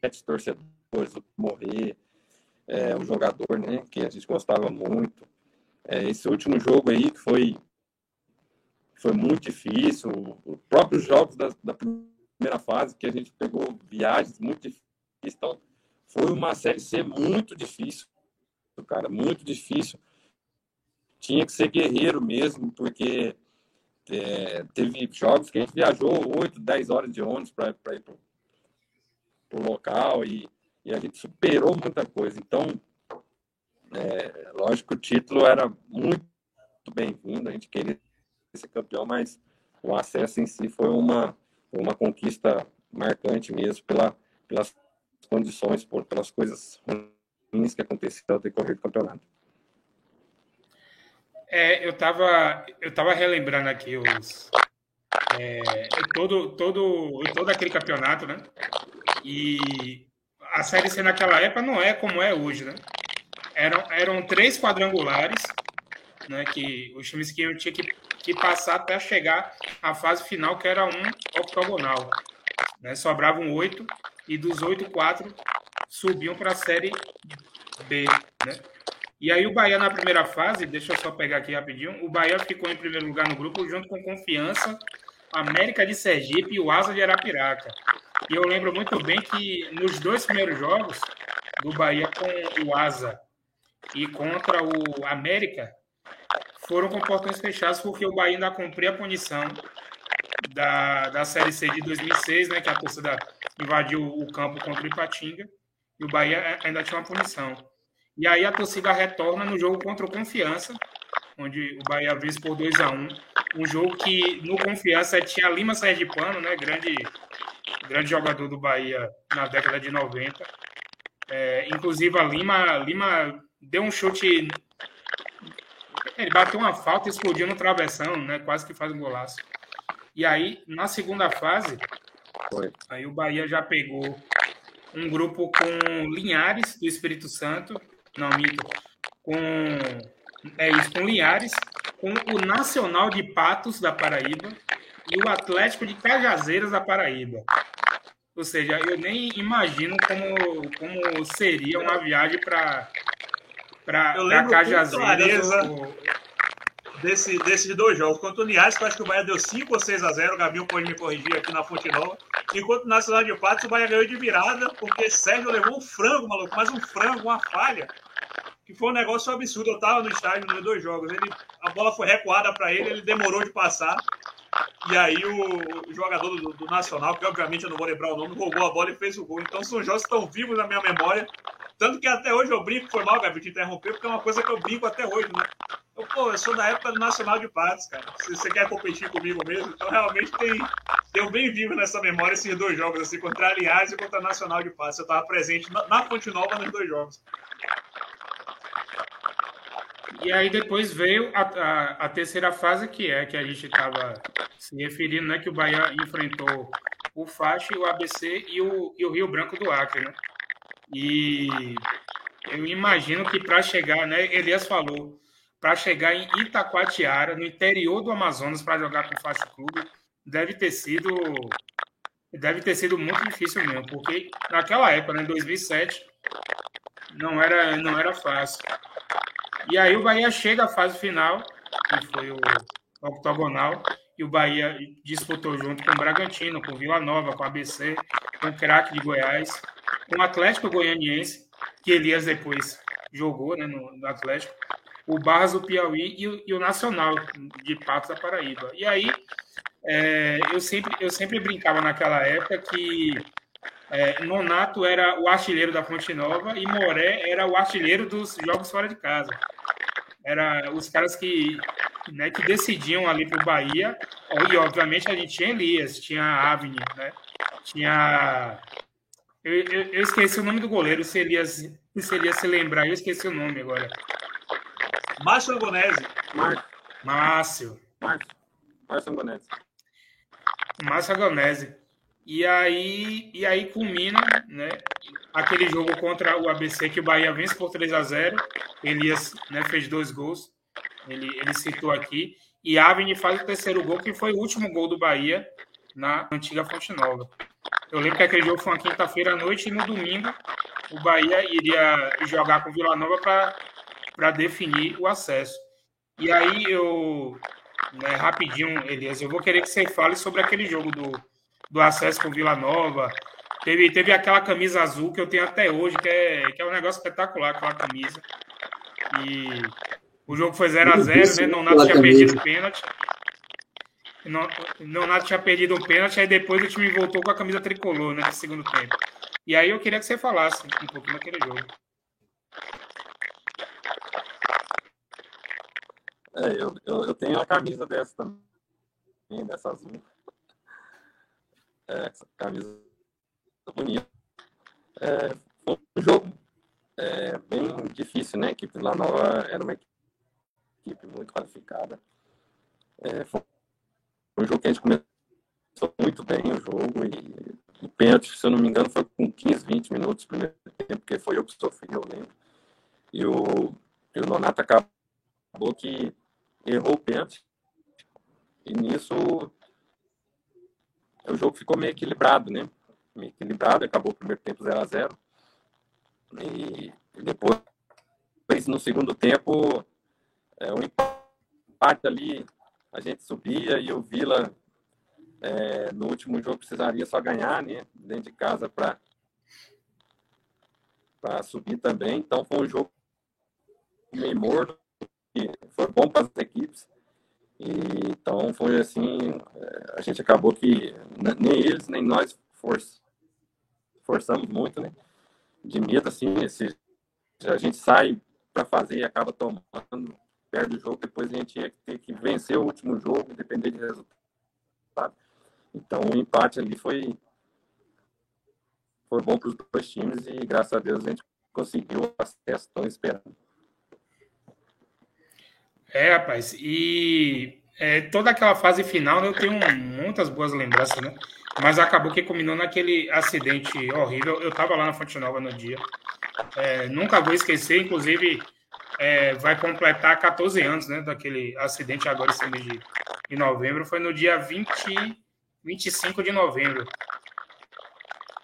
sete torcedores, morrer é, um jogador, né, que a gente gostava muito, é, esse último jogo aí, que foi, foi muito difícil, os próprios jogos da, da primeira fase, que a gente pegou viagens muito difíceis, então foi uma série C muito difícil, cara, muito difícil. Tinha que ser guerreiro mesmo, porque é, teve jogos que a gente viajou 8, 10 horas de ônibus para ir para o local e, e a gente superou muita coisa. Então, é, lógico que o título era muito bem-vindo, a gente queria ser campeão, mas o acesso em si foi uma, uma conquista marcante mesmo pela, pelas condições, por, pelas coisas ruins que aconteceram ao decorrer do campeonato. É, eu estava eu tava relembrando aqui os é, todo todo todo aquele campeonato, né? E a série C naquela época não é como é hoje, né? Eram, eram três quadrangulares, né, que os times que tinham que, que passar até chegar à fase final, que era um octogonal. Né, sobravam oito, e dos oito, quatro subiam para a Série B. Né? E aí o Bahia na primeira fase, deixa eu só pegar aqui rapidinho, o Bahia ficou em primeiro lugar no grupo junto com Confiança, América de Sergipe e o Asa de Arapiraca. E eu lembro muito bem que nos dois primeiros jogos do Bahia com o Asa e contra o América foram com portões fechados porque o Bahia ainda cumpriu a punição da, da Série C de 2006, né, que a torcida invadiu o campo contra o Ipatinga e o Bahia ainda tinha uma punição. E aí a torcida retorna no jogo contra o Confiança, onde o Bahia vence por 2 a 1 um jogo que no Confiança tinha Lima Sergipano, né, grande, grande jogador do Bahia na década de 90. É, inclusive a Lima, Lima deu um chute. Ele bateu uma falta e explodiu no travessão, né? Quase que faz um golaço. E aí, na segunda fase, Foi. aí o Bahia já pegou um grupo com Linhares, do Espírito Santo. Não, minto. Com. É isso, com Linhares, com o Nacional de Patos da Paraíba e o Atlético de Cajazeiras da Paraíba. Ou seja, eu nem imagino como, como seria uma viagem para para Eu lembro com clareza desse, desses dois jogos. Contra o Niás, que eu acho que o Bahia deu 5 ou 6 a 0 o Gabriel pode me corrigir aqui na Fonte Nova. Enquanto o Nacional de Patos, o Bahia ganhou de virada, porque Sérgio levou um frango, maluco, mas um frango, uma falha, que foi um negócio absurdo. Eu tava no estádio nos dois jogos. Ele, a bola foi recuada para ele, ele demorou de passar. E aí o, o jogador do, do, Nacional, que obviamente eu não vou lembrar o nome, roubou a bola e fez o gol. Então são jogos que estão vivos na minha memória. Tanto que até hoje eu brinco, foi mal, Gabi, te interromper, porque é uma coisa que eu brinco até hoje, né? Eu, pô, eu sou da época do Nacional de Patos, cara. Se você quer competir comigo mesmo, então realmente tem, tem bem vivo nessa memória esses dois jogos, assim, contra Aliás e contra Nacional de Patos. Eu estava presente na, Fonte Nova nos dois jogos. E aí depois veio a, a, a, terceira fase, que é que a gente estava se referindo, né? Que o Bahia enfrentou o FACH, o ABC e o, e o Rio Branco do Acre, né? E eu imagino que para chegar, né, Elias falou, para chegar em Itacoatiara, no interior do Amazonas, para jogar com o Fácil Clube, deve ter sido deve ter sido muito difícil mesmo, porque naquela época, né, em 2007, não era não era fácil. E aí o Bahia chega à fase final, que foi o octogonal, e o Bahia disputou junto com o Bragantino, com o Vila Nova, com o ABC, com o Craque de Goiás, com o Atlético Goianiense, que Elias depois jogou né, no, no Atlético, o Barras do Piauí e o, e o, Nacional de Patos da Paraíba. E aí é, eu, sempre, eu sempre brincava naquela época que é, Nonato era o artilheiro da Fonte Nova e Moré era o artilheiro dos jogos fora de casa. Era os caras que né, que decidiam ali para o Bahia. E, obviamente, a gente tinha Elias, tinha Avni, né? Tinha. Eu, eu, eu, esqueci o nome do goleiro, se Elias, se Elias se lembrar, eu esqueci o nome agora. Márcio Angonese. Márcio. Márcio. Márcio Angonese. Márcio Angonese. E aí, e aí culmina né, aquele jogo contra o ABC que o Bahia vence por 3 a 0 Elias né, fez dois gols ele, ele citou aqui. E Avni faz o terceiro gol, que foi o último gol do Bahia na antiga Fonte Nova. Eu lembro que aquele jogo foi uma quinta-feira à noite e no domingo o Bahia iria jogar com o Vila Nova para definir o acesso. E aí eu, né, rapidinho, Elias, eu vou querer que você fale sobre aquele jogo do, do acesso com o Vila Nova. Teve, teve aquela camisa azul que eu tenho até hoje, que é, que é um negócio espetacular, aquela camisa. E o jogo foi 0x0, né? Nonato tinha perdido o pênalti. Nonato tinha perdido um pênalti, aí depois o time voltou com a camisa tricolor, né? No segundo tempo. E aí eu queria que você falasse um pouquinho daquele jogo. É, eu, eu, eu, tenho a camisa dessa também, dessa azul. É, essa camisa bonita. É, foi um jogo é, bem difícil, né? A equipe lá Nova era uma equipe muito qualificada. É, foi um jogo que a gente começou muito bem o jogo e o pênalti, se eu não me engano, foi com 15, 20 minutos primeiro tempo, porque foi eu que sofri, eu lembro. E o, e o Nonato acabou que errou o pênalti. E nisso o jogo ficou meio equilibrado, né? Meio equilibrado, acabou o primeiro tempo 0 a 0 E depois, no segundo tempo, é, um empate ali, a gente subia e o Vila, é, no último jogo, precisaria só ganhar, né? Dentro de casa para para subir também. Então foi um jogo meio morto, e foi bom para as equipes. E, então foi assim, é, a gente acabou que nem eles, nem nós for, forçamos muito, né? De medo, assim, esse, a gente sai para fazer e acaba tomando perde o jogo, depois a gente ia ter que vencer o último jogo, depender de resultado. Então, o empate ali foi, foi bom para os dois times e, graças a Deus, a gente conseguiu o acesso tão esperando. É, rapaz, e é, toda aquela fase final eu tenho muitas boas lembranças, né? Mas acabou que culminou naquele acidente horrível. Eu estava lá na Fonte Nova no dia. É, nunca vou esquecer, inclusive é, vai completar 14 anos, né, daquele acidente agora esse mês de, de novembro. Foi no dia 20, 25 de novembro.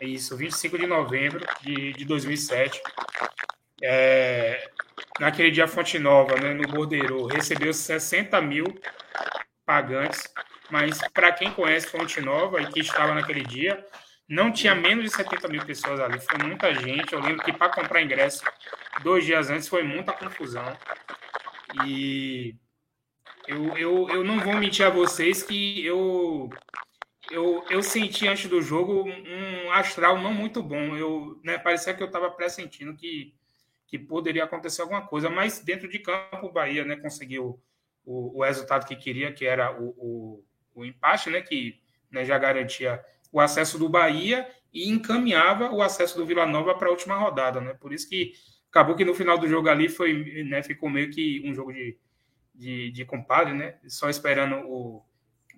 É isso, 25 de novembro de, de 2007. É, naquele dia, Fonte Nova, né, no Bordeiro, recebeu 60 mil pagantes. Mas para quem conhece Fonte Nova e que estava naquele dia, não tinha menos de 70 mil pessoas ali. Foi muita gente. Eu lembro que para comprar ingresso dois dias antes foi muita confusão. E eu, eu, eu não vou mentir a vocês que eu, eu, eu senti antes do jogo um astral não muito bom. Eu, né, parecia que eu estava pressentindo que, que poderia acontecer alguma coisa, mas dentro de campo o Bahia né, conseguiu o, o resultado que queria, que era o, o, o empate, né, que né, já garantia o acesso do Bahia e encaminhava o acesso do Vila Nova para a última rodada. Né? Por isso que acabou que no final do jogo ali foi, né, ficou meio que um jogo de, de, de compadre, né? Só esperando o,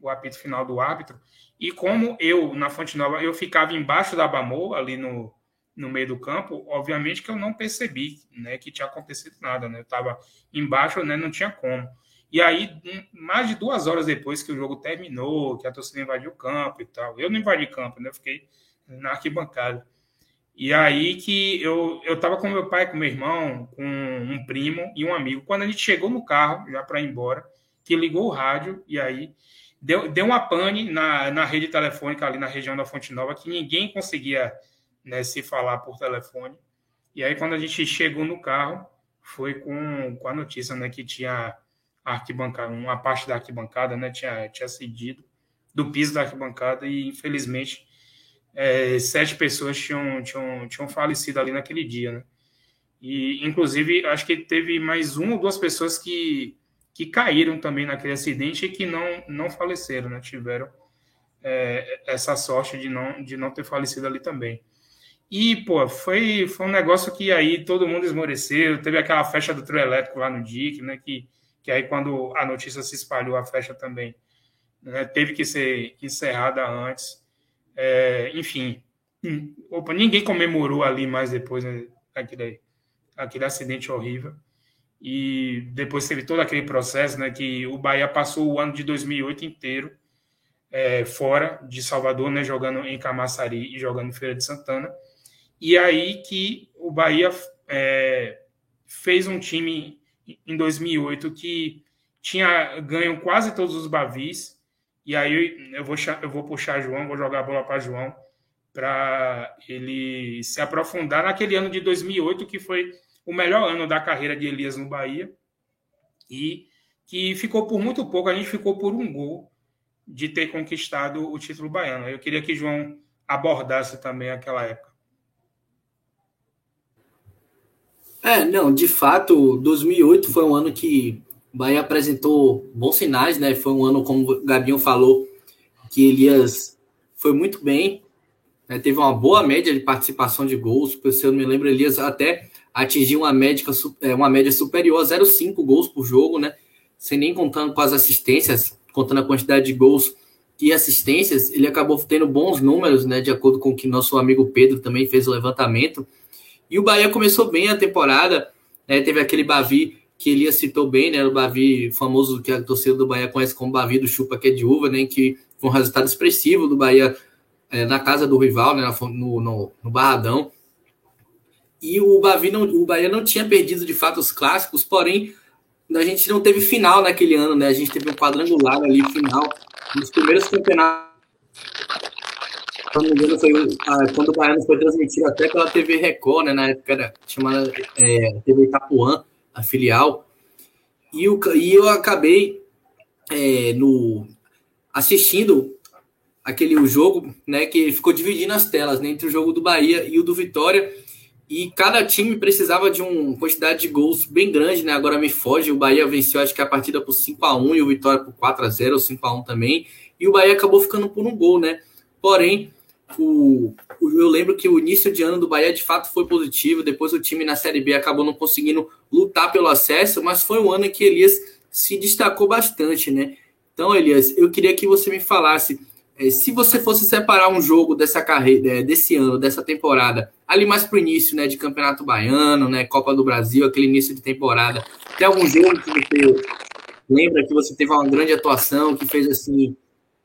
o apito final do árbitro. E como eu, na Fonte Nova, eu ficava embaixo da Bamou, ali no, no meio do campo, obviamente que eu não percebi, né, que tinha acontecido nada, né? Eu estava embaixo, né, não tinha como. E aí, mais de duas horas depois que o jogo terminou, que a torcida invadiu o campo e tal, eu não invadi campo, né? Eu fiquei na arquibancada. E aí que eu, eu tava com meu pai, com meu irmão, com um primo e um amigo. Quando a gente chegou no carro, já para ir embora, que ligou o rádio, e aí deu, deu uma pane na, na rede telefônica ali na região da Fonte Nova que ninguém conseguia né, se falar por telefone. E aí, quando a gente chegou no carro, foi com, com a notícia né, que tinha arquibancada, uma parte da arquibancada né, tinha, tinha cedido do piso da arquibancada e, infelizmente, é, sete pessoas tinham, tinham, tinham falecido ali naquele dia. Né? E, inclusive, acho que teve mais uma ou duas pessoas que que caíram também naquele acidente e que não, não faleceram, né? tiveram é, essa sorte de não, de não ter falecido ali também. E, pô, foi, foi um negócio que aí todo mundo esmoreceu, teve aquela festa do trio elétrico lá no DIC, né, que, que aí quando a notícia se espalhou, a festa também né, teve que ser encerrada antes. É, enfim, hum, opa, ninguém comemorou ali mais depois né, aquele, aquele acidente horrível e depois teve todo aquele processo, né, que o Bahia passou o ano de 2008 inteiro é, fora de Salvador, né, jogando em Camaçari e jogando em Feira de Santana, e aí que o Bahia é, fez um time em 2008 que tinha ganho quase todos os Bavis, e aí eu vou, eu vou puxar João, vou jogar a bola para João, para ele se aprofundar naquele ano de 2008, que foi o melhor ano da carreira de Elias no Bahia e que ficou por muito pouco, a gente ficou por um gol de ter conquistado o título baiano. Eu queria que João abordasse também aquela época. É, não, de fato, 2008 foi um ano que o Bahia apresentou bons sinais, né? Foi um ano, como o Gabinho falou, que Elias foi muito bem, né? teve uma boa média de participação de gols, se eu não me lembro, Elias até atingiu uma, é, uma média superior a 0,5 gols por jogo, né? Sem nem contando com as assistências, contando a quantidade de gols e assistências, ele acabou tendo bons números, né? De acordo com o que nosso amigo Pedro também fez o levantamento. E o Bahia começou bem a temporada, né? Teve aquele Bavi que ele citou bem, né? O Bavi famoso que a torcida do Bahia conhece como Bavi do Chupa, que é de uva, né? Que foi um resultado expressivo do Bahia é, na casa do rival, né? No, no, no Barradão. E o, Bavi não, o Bahia não tinha perdido de fato os clássicos, porém a gente não teve final naquele ano, né? A gente teve um quadrangular ali, final, nos primeiros campeonatos. Não me engano, foi ah, quando o Bahia foi transmitido até pela TV Record, né? Na época era chamada é, TV Itapuã, a filial. E, o, e eu acabei é, no, assistindo aquele o jogo, né? Que ficou dividindo as telas né, entre o jogo do Bahia e o do Vitória. E cada time precisava de uma quantidade de gols bem grande, né? Agora me foge. O Bahia venceu, acho que a partida por 5 a 1 e o Vitória por 4 a 0 ou 5 a 1 também. E o Bahia acabou ficando por um gol, né? Porém, o, eu lembro que o início de ano do Bahia de fato foi positivo. Depois o time na Série B acabou não conseguindo lutar pelo acesso, mas foi um ano em que Elias se destacou bastante, né? Então, Elias, eu queria que você me falasse é, se você fosse separar um jogo dessa carreira, é, desse ano, dessa temporada, ali mais pro início, né, de Campeonato Baiano, né, Copa do Brasil, aquele início de temporada, tem algum jogo que você lembra que você teve uma grande atuação, que fez assim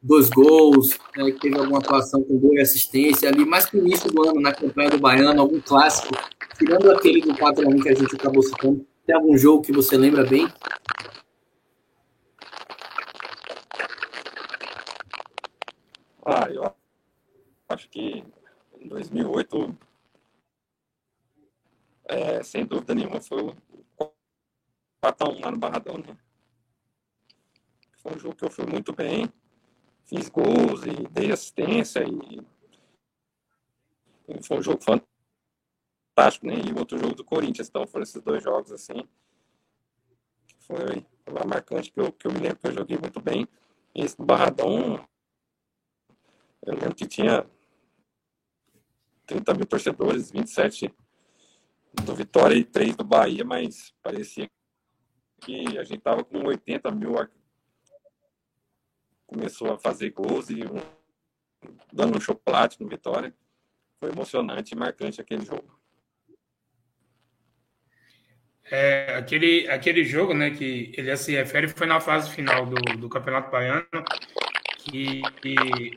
dois gols, né, que teve alguma atuação com gol e assistência ali mais pro início do ano na campanha do Baiano, algum clássico, tirando aquele do 4 1 que a gente acabou citando, tem algum jogo que você lembra bem? Ah, eu acho que em 2008, é, sem dúvida nenhuma, foi o 4x1 lá no Barradão, né? Foi um jogo que eu fui muito bem, fiz gols e dei assistência e foi um jogo fantástico, né? E o outro jogo do Corinthians, então foram esses dois jogos assim. Foi, foi marcante que eu, que eu me lembro que eu joguei muito bem. Esse do Barradão, eu lembro que tinha 30 mil torcedores, 27 do Vitória e 3 do Bahia, mas parecia que a gente estava com 80 mil. Começou a fazer gols e um, dando um chocolate no Vitória. Foi emocionante e marcante aquele jogo. É, aquele, aquele jogo né, que ele se refere foi na fase final do, do Campeonato Baiano, que, que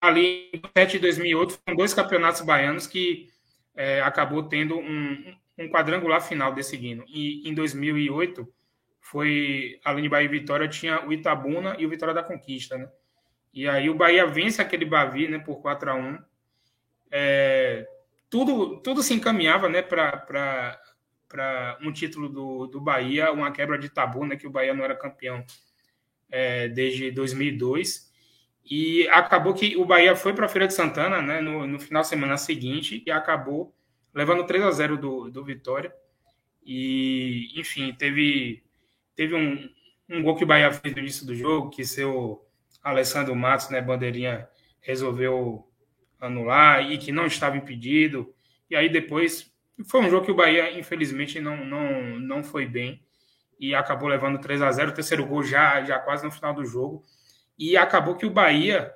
ali em 2007 e 2008 foram dois campeonatos baianos que é, acabou tendo um, um, quadrangular final decidindo. E em 2008 foi, além de Bahia e Vitória, tinha o Itabuna e o Vitória da Conquista, né? E aí o Bahia vence aquele Bavi, né, por 4 a 1 é, tudo, tudo se encaminhava, né, para um título do, do Bahia, uma quebra de tabu, né, que o Bahia não era campeão é, desde 2002. E acabou que o Bahia foi para a Feira de Santana, né, no, no final de semana seguinte, e acabou levando 3 a 0 do, do Vitória. E, enfim, teve, teve um, um gol que o Bahia fez no início do jogo, que seu Alessandro Matos, né, bandeirinha, resolveu anular e que não estava impedido. E aí depois foi um jogo que o Bahia, infelizmente, não, não, não foi bem e acabou levando 3 a 0 o terceiro gol já, já quase no final do jogo. E acabou que o Bahia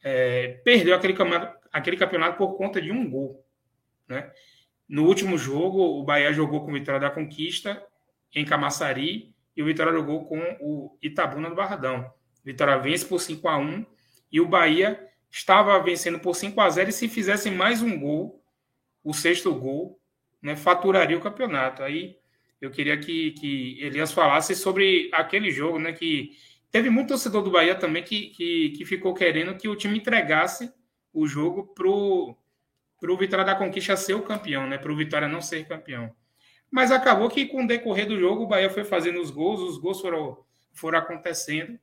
é, perdeu aquele campeonato, aquele campeonato por conta de um gol. Né? No último jogo, o Bahia jogou com Vitória da Conquista em Camaçari e o Vitória jogou com o Itabuna do Barradão. Vitória vence por 5 a 1 e o Bahia estava vencendo por 5 a 0 e se fizesse mais um gol, o sexto gol, né, faturaria o campeonato. Aí eu queria que, que Elias falasse sobre aquele jogo, né, que teve muito torcedor do Bahia também que, que, que ficou querendo que o time entregasse o jogo pro para o Vitória da Conquista ser o campeão, né? Para o Vitória não ser campeão. Mas acabou que com o decorrer do jogo o Bahia foi fazendo os gols, os gols foram, foram acontecendo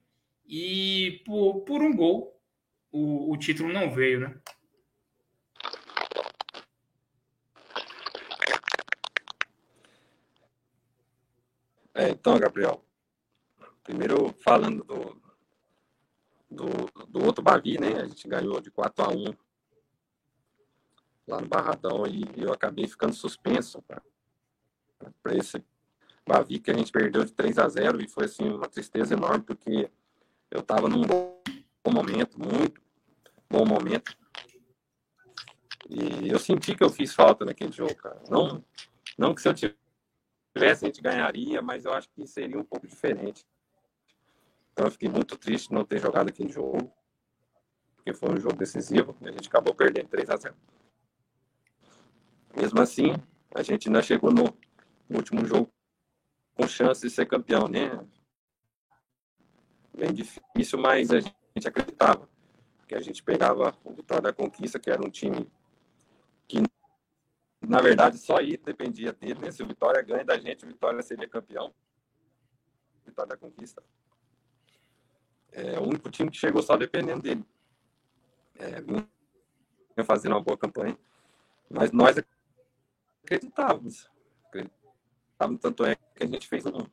e por, por um gol o, o título não veio, né? É, então, Gabriel, primeiro falando do, do, do outro Bavi, né? A gente ganhou de 4 a 1 lá no Barradão e eu acabei ficando suspenso para esse Bavi que a gente perdeu de 3 a 0 e foi assim uma tristeza enorme porque eu estava num bom momento, muito bom momento. E eu senti que eu fiz falta naquele jogo, cara. Não, não que se eu tivesse a gente ganharia, mas eu acho que seria um pouco diferente. Então eu fiquei muito triste não ter jogado aquele jogo, porque foi um jogo decisivo a gente acabou perdendo 3 a 0. Mesmo assim, a gente ainda chegou no, no último jogo com chance de ser campeão, né? Bem difícil, mas a gente acreditava que a gente pegava o Vitória da Conquista, que era um time que, na verdade, só aí dependia dele. Né? Se o Vitória ganha da gente, o Vitória seria campeão. Vitória da Conquista. É o único time que chegou só dependendo dele. É, fazendo uma boa campanha. Mas nós acreditávamos. acreditávamos. Tanto é que a gente fez um,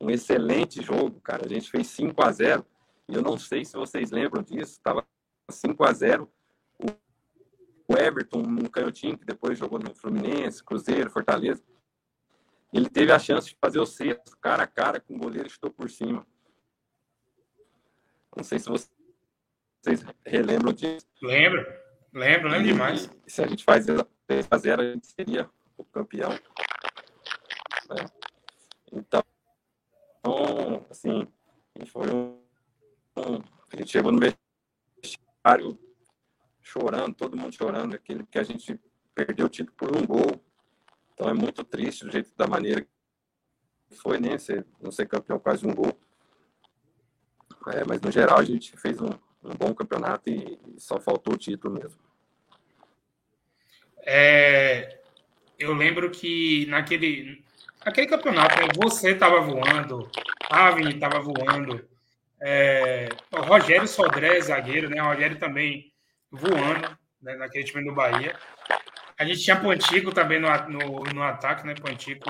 um excelente jogo, cara. A gente fez 5 a 0 e eu não sei se vocês lembram disso. Estava 5 a 0 O Everton, um canhotinho, que depois jogou no Fluminense, Cruzeiro, Fortaleza. Ele teve a chance de fazer o sexto cara a cara com o goleiro estou por cima. Não sei se vocês relembram disso. Lembro, lembro, lembro e, demais. Se a gente faz 3 a 0 a gente seria o campeão. Né? Então, assim, foi um, a gente chegou no vestiário chorando, todo mundo chorando, aquele que a gente perdeu o título por um gol. Então é muito triste do jeito da maneira que foi, né? Ser, não ser campeão quase um gol. É, mas no geral a gente fez um, um bom campeonato e, e, só faltou o título mesmo. É, eu lembro que naquele, aquele campeonato, né, você estava voando, Avni estava voando, é, o Rogério Sodré, zagueiro, né? O Rogério também voando né, naquele time do Bahia. A gente tinha Pontico também no, no, no ataque, né? Pontico,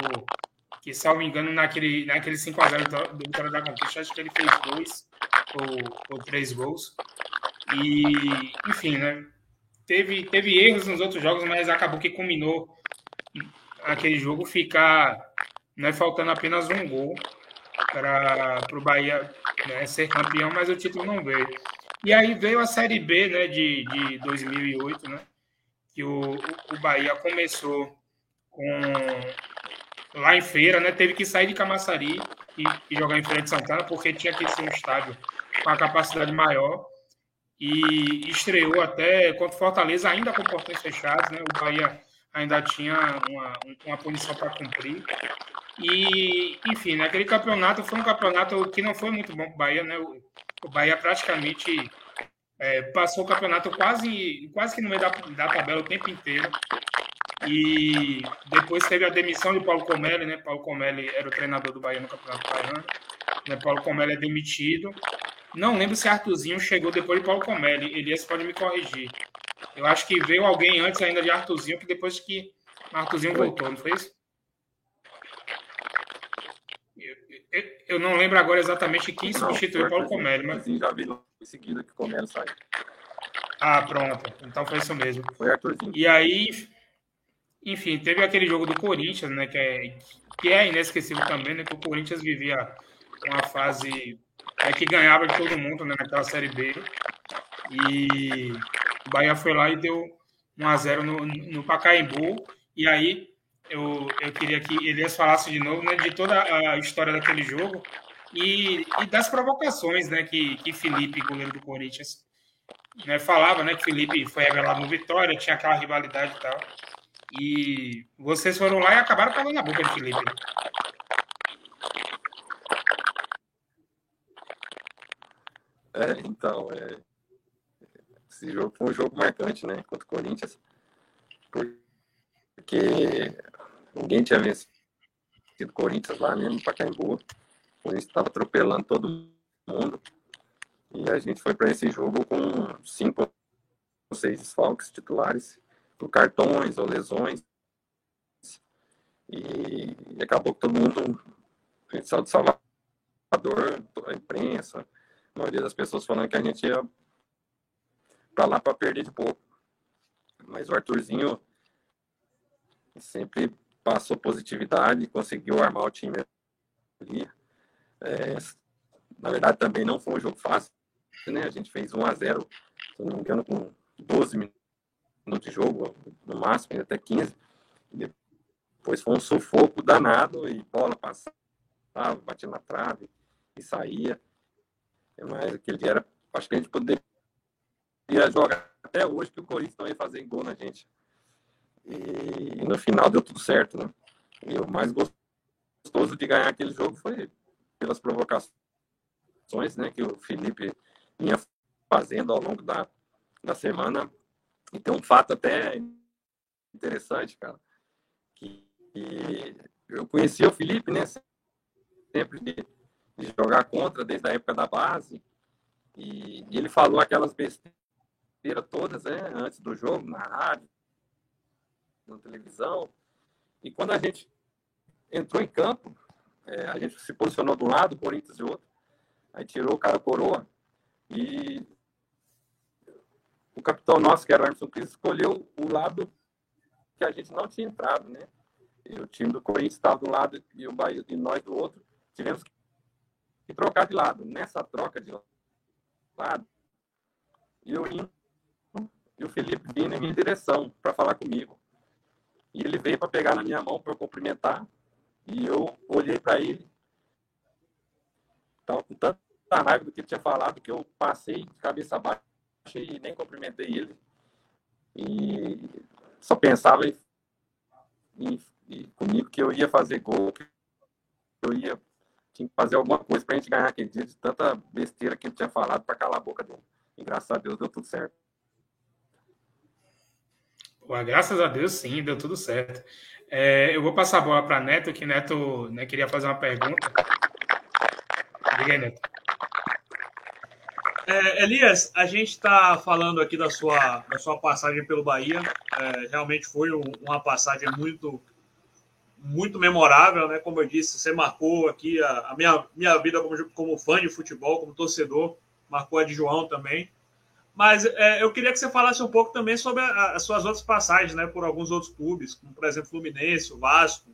que, salvo engano, naquele, naquele 5x0 do, do Vitória da Conquista, acho que ele fez dois ou, ou três gols. E, enfim, né? Teve, teve erros nos outros jogos, mas acabou que culminou aquele jogo ficar né, faltando apenas um gol para o Bahia né, ser campeão, mas o título não veio. E aí veio a Série B né, de, de 2008, né, que o, o Bahia começou com lá em Feira, né, teve que sair de Camaçari e, e jogar em Feira de Santana, porque tinha que ser um estádio com a capacidade maior. E estreou até contra Fortaleza, ainda com portões fechados. Né, o Bahia ainda tinha uma, uma punição para cumprir. E, enfim, né, campeonato foi um campeonato que não foi muito bom para o Bahia, né? O Bahia praticamente é, passou o campeonato quase, quase que no meio da, da tabela o tempo inteiro. E depois teve a demissão de Paulo Comelli, né? Paulo Comelli era o treinador do Bahia no Campeonato Baiano. Né? Paulo Comelli é demitido. Não lembro se Arthurzinho chegou depois de Paulo Comelli. Elias pode me corrigir. Eu acho que veio alguém antes ainda de Arthurzinho, que depois que Arthurzinho voltou, não foi isso? Eu, eu não lembro agora exatamente quem substituiu Paulo Comelli, mas. Já vi em seguida que o Comelli saiu. Ah, pronto. Então foi isso mesmo. Foi Arthurzinho. E aí, enfim, teve aquele jogo do Corinthians, né? Que é, que é inesquecível também, né? Que o Corinthians vivia uma fase é, que ganhava de todo mundo né, naquela Série B. E o Bahia foi lá e deu 1x0 no, no Pacaembu. E aí eu, eu queria que Elias falasse de novo né, de toda a história daquele jogo e, e das provocações né, que, que Felipe, goleiro do Corinthians, né, falava né, que Felipe foi revelado no Vitória, tinha aquela rivalidade e tal. E vocês foram lá e acabaram falando na boca de Felipe. Né? É, então, é, esse jogo foi um jogo marcante, né, contra o Corinthians, porque ninguém tinha vencido o Corinthians lá mesmo no Pacaembu, o Corinthians estava atropelando todo mundo, e a gente foi para esse jogo com cinco ou seis desfalques titulares, por cartões ou lesões. E, acabou que todo mundo, a gente saiu de Salvador, a imprensa, a maioria das pessoas falando que a gente ia para lá para perder de pouco. Mas o Arthurzinho sempre passou positividade, conseguiu armar o time ali. É, na verdade, também não foi um jogo fácil. Né? A gente fez 1 a 0 se não me engano, com 12 minutos de jogo, no máximo, até 15. Depois foi um sufoco danado e bola passava, batia na trave e saía. Mas aquele dia era, acho que a gente poderia jogar até hoje, que o Corinthians não ia fazer gol na gente. E, no final deu tudo certo, né? E o mais gostoso de ganhar aquele jogo foi pelas provocações né, que o Felipe vinha fazendo ao longo da, da semana e tem um fato até interessante, cara, que, eu conhecia o Felipe, né? Sempre de, de, jogar contra desde a época da base. E, e ele falou aquelas besteiras todas, né? Antes do jogo, na rádio, na televisão. E quando a gente entrou em campo, é, a gente se posicionou de um lado, o Corinthians de outro. Aí tirou o cara coroa e o capitão nosso, que era o Emerson Cris, escolheu o lado que a gente não tinha entrado, né? E o time do Corinthians estava do lado e o Bahia e nós do outro. Tivemos que trocar de lado. Nessa troca de lado, eu indo e o Felipe vindo em minha direção para falar comigo. E ele veio para pegar na minha mão para eu cumprimentar. E eu olhei para ele. Estava com tanta raiva do que ele tinha falado que eu passei de cabeça baixa e nem cumprimentei ele. E só pensava em, em, em, comigo que eu ia fazer gol, que eu ia tinha que fazer alguma coisa para a gente ganhar aquele dia de tanta besteira que ele tinha falado para calar a boca dele. E graças a Deus deu tudo certo. Graças a Deus, sim, deu tudo certo. É, eu vou passar a bola para Neto, que Neto né, queria fazer uma pergunta. Diga aí, Neto. É, Elias, a gente está falando aqui da sua, da sua passagem pelo Bahia. É, realmente foi um, uma passagem muito muito memorável, né? Como eu disse, você marcou aqui a, a minha, minha vida como, como fã de futebol, como torcedor, marcou a de João também. Mas é, eu queria que você falasse um pouco também sobre a, as suas outras passagens, né? Por alguns outros clubes, como por exemplo Fluminense, o Vasco,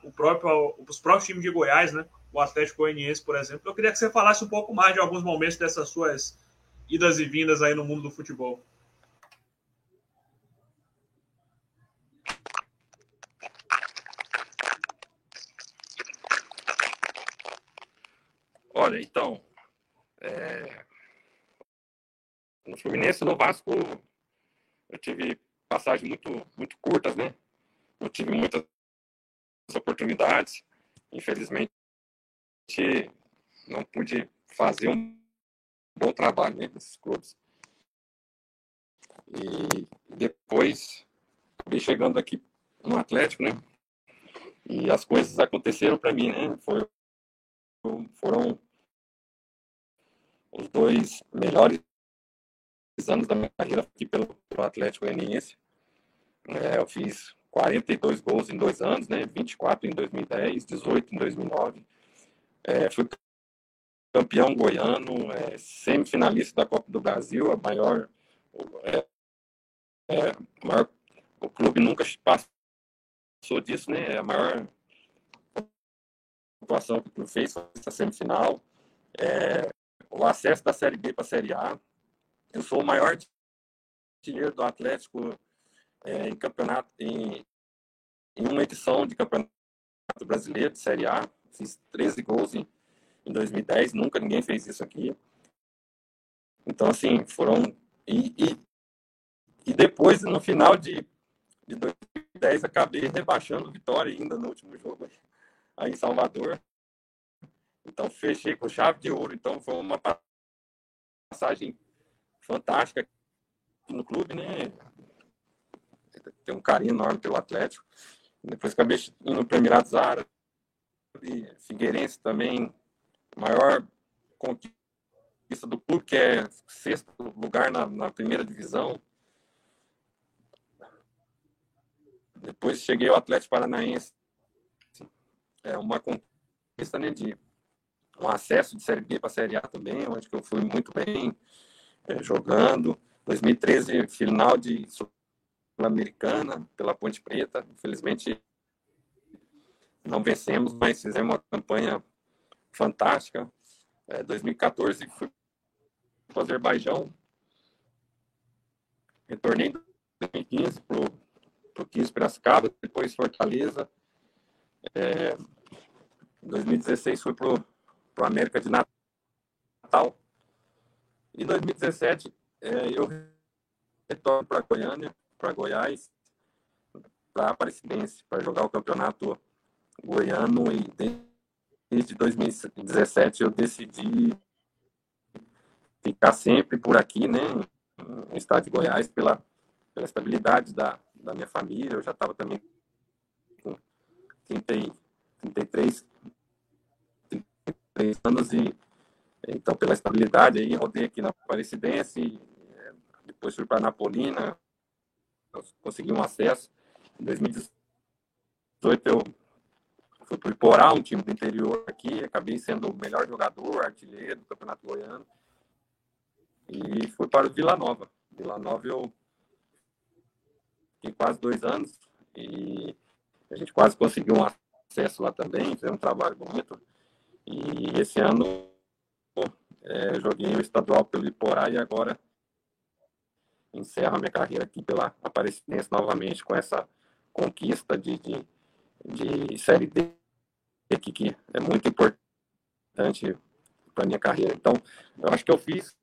o próprio, os próprios times de Goiás, né? o Atlético Goianiense, por exemplo. Eu queria que você falasse um pouco mais de alguns momentos dessas suas idas e vindas aí no mundo do futebol. Olha, então, é... no Fluminense, no Vasco, eu tive passagens muito, muito curtas, né? Não tive muitas oportunidades. Infelizmente, não pude fazer um bom trabalho né, nesses clubes. E depois acabei chegando aqui no Atlético, né? E as coisas aconteceram para mim, né? Foram os dois melhores anos da minha carreira aqui pelo, pelo Atlético Goianiense. É, eu fiz 42 gols em dois anos, né? 24 em 2010, 18 em 2009. É, fui campeão goiano, é, semifinalista da Copa do Brasil, a maior, é, é, maior, o clube nunca passou disso, né? É a maior pontuação que o clube fez essa semifinal. É, o acesso da Série B para a Série A. Eu sou o maior artilheiro do Atlético é, em campeonato, em, em uma edição de campeonato brasileiro de Série A. Fiz 13 gols em, em 2010, nunca ninguém fez isso aqui. Então, assim, foram. E, e, e depois, no final de, de 2010, acabei rebaixando Vitória ainda no último jogo aí em Salvador. Então, fechei com chave de ouro. Então, foi uma passagem fantástica no clube, né? Tem um carinho enorme pelo Atlético. Depois acabei indo para Emirados Árabes, Figueirense também, maior conquista do clube, que é sexto lugar na, na primeira divisão. Depois cheguei ao Atlético Paranaense. É uma conquista né, de um acesso de Série B para Série A também, onde eu fui muito bem é, jogando. 2013, final de Sul-Americana pela Ponte Preta. Infelizmente, não vencemos, mas fizemos uma campanha fantástica. É, 2014 fui para o Azerbaijão. Retornei em 2015 para o 15 Piracicaba, depois Fortaleza. É, em 2016 fui para o América de Natal. Em 2017 é, eu retorno para Goiânia, para Goiás, para Aparecidense, para jogar o campeonato goiano e desde 2017 eu decidi ficar sempre por aqui, né, no estado de Goiás, pela, pela estabilidade da, da minha família. Eu já estava também com 30, 33, 33 anos e então pela estabilidade aí rodei aqui na Aparecidense, é, depois fui para Napolina, consegui um acesso. Em 2018 eu fui para o Iporá, um time do interior aqui, acabei sendo o melhor jogador, artilheiro do Campeonato Goiano. E fui para o Vila Nova. Vila Nova eu fiquei quase dois anos e a gente quase conseguiu um acesso lá também, fez um trabalho bonito. E esse ano é, joguei o estadual pelo Iporá e agora encerro a minha carreira aqui pela Aparecidense novamente com essa conquista de, de, de Série D aqui que é muito importante para minha carreira. Então, eu acho que eu fiz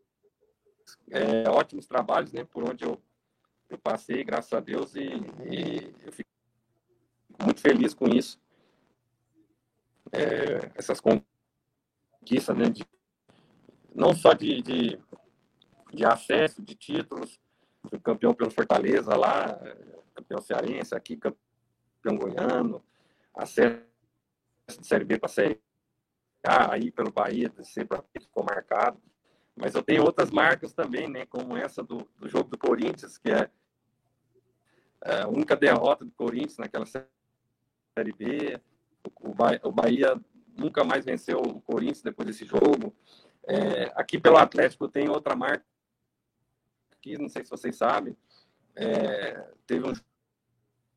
é, ótimos trabalhos, né, por onde eu, eu passei, graças a Deus, e, e eu fico muito feliz com isso. É, essas conquistas, né, de, não só de, de, de acesso, de títulos, fui campeão pelo Fortaleza lá, campeão cearense aqui, campeão goiano, acesso de Série B para Série A, aí pelo Bahia, sempre ficou marcado. Mas eu tenho outras marcas também, né, como essa do, do jogo do Corinthians, que é, é a única derrota do Corinthians naquela Série B. O, o Bahia nunca mais venceu o Corinthians depois desse jogo. É, aqui pelo Atlético tem outra marca, que não sei se vocês sabem, é, teve um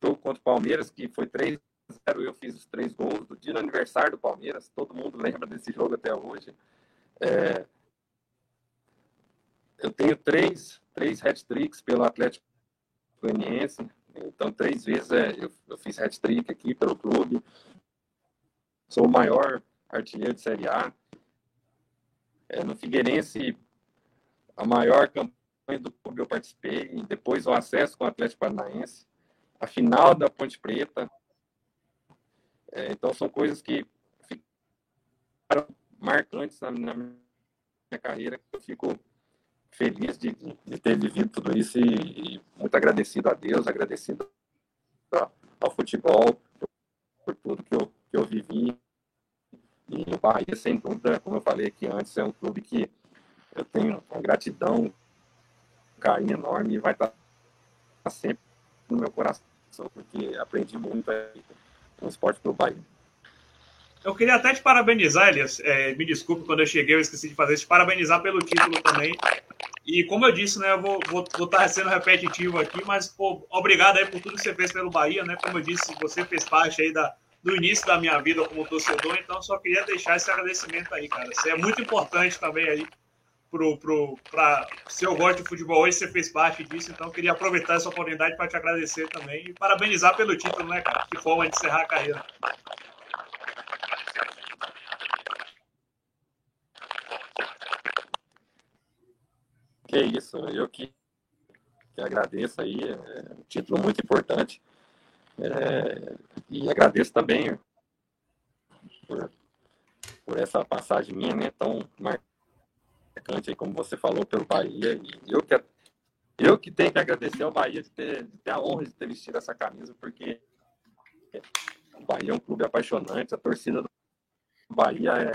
jogo contra o Palmeiras que foi 3 0 eu fiz os três gols do dia do aniversário do Palmeiras, todo mundo lembra desse jogo até hoje. É, eu tenho três, três hat-tricks pelo Atlético Goianiense, então três vezes é, eu, eu fiz hat-trick aqui pelo clube. Sou o maior artilheiro de Série A. É, no Figueirense, a maior campanha do clube eu participei, depois o acesso com o Atlético Paranaense, a final da Ponte Preta. É, então são coisas que ficaram marcantes na, na minha carreira. Eu fico feliz de, de, ter vivido tudo isso e, e, muito agradecido a Deus, agradecido ao futebol por, por, tudo que eu, que eu vivi. E o Bahia, sem dúvida, como eu falei aqui antes, é um clube que eu tenho uma gratidão, um carinho enorme e vai estar sempre no meu coração, porque aprendi muito no esporte pelo Bahia. Eu queria até te parabenizar, Elias. É, me desculpe quando eu cheguei, eu esqueci de fazer. Te parabenizar pelo título também. E como eu disse, né, eu vou, vou, vou estar sendo repetitivo aqui, mas pô, obrigado aí por tudo que você fez pelo Bahia, né? Como eu disse, você fez parte aí da, do início da minha vida como torcedor, então só queria deixar esse agradecimento aí, cara. Você é muito importante também aí pro, pro, pra, se eu gosto de futebol hoje, você fez parte disso, então queria aproveitar essa oportunidade para te agradecer também e parabenizar pelo título, né, cara? Que forma de encerrar a carreira. Que isso, eu que, que agradeço aí, é um título muito importante. É, e agradeço também por, por essa passagem minha, né, tão marcante aí, como você falou, pelo Bahia. E eu que, eu que tenho que agradecer ao Bahia de ter, de ter a honra de ter vestido essa camisa, porque o Bahia é um clube apaixonante, a torcida do Bahia é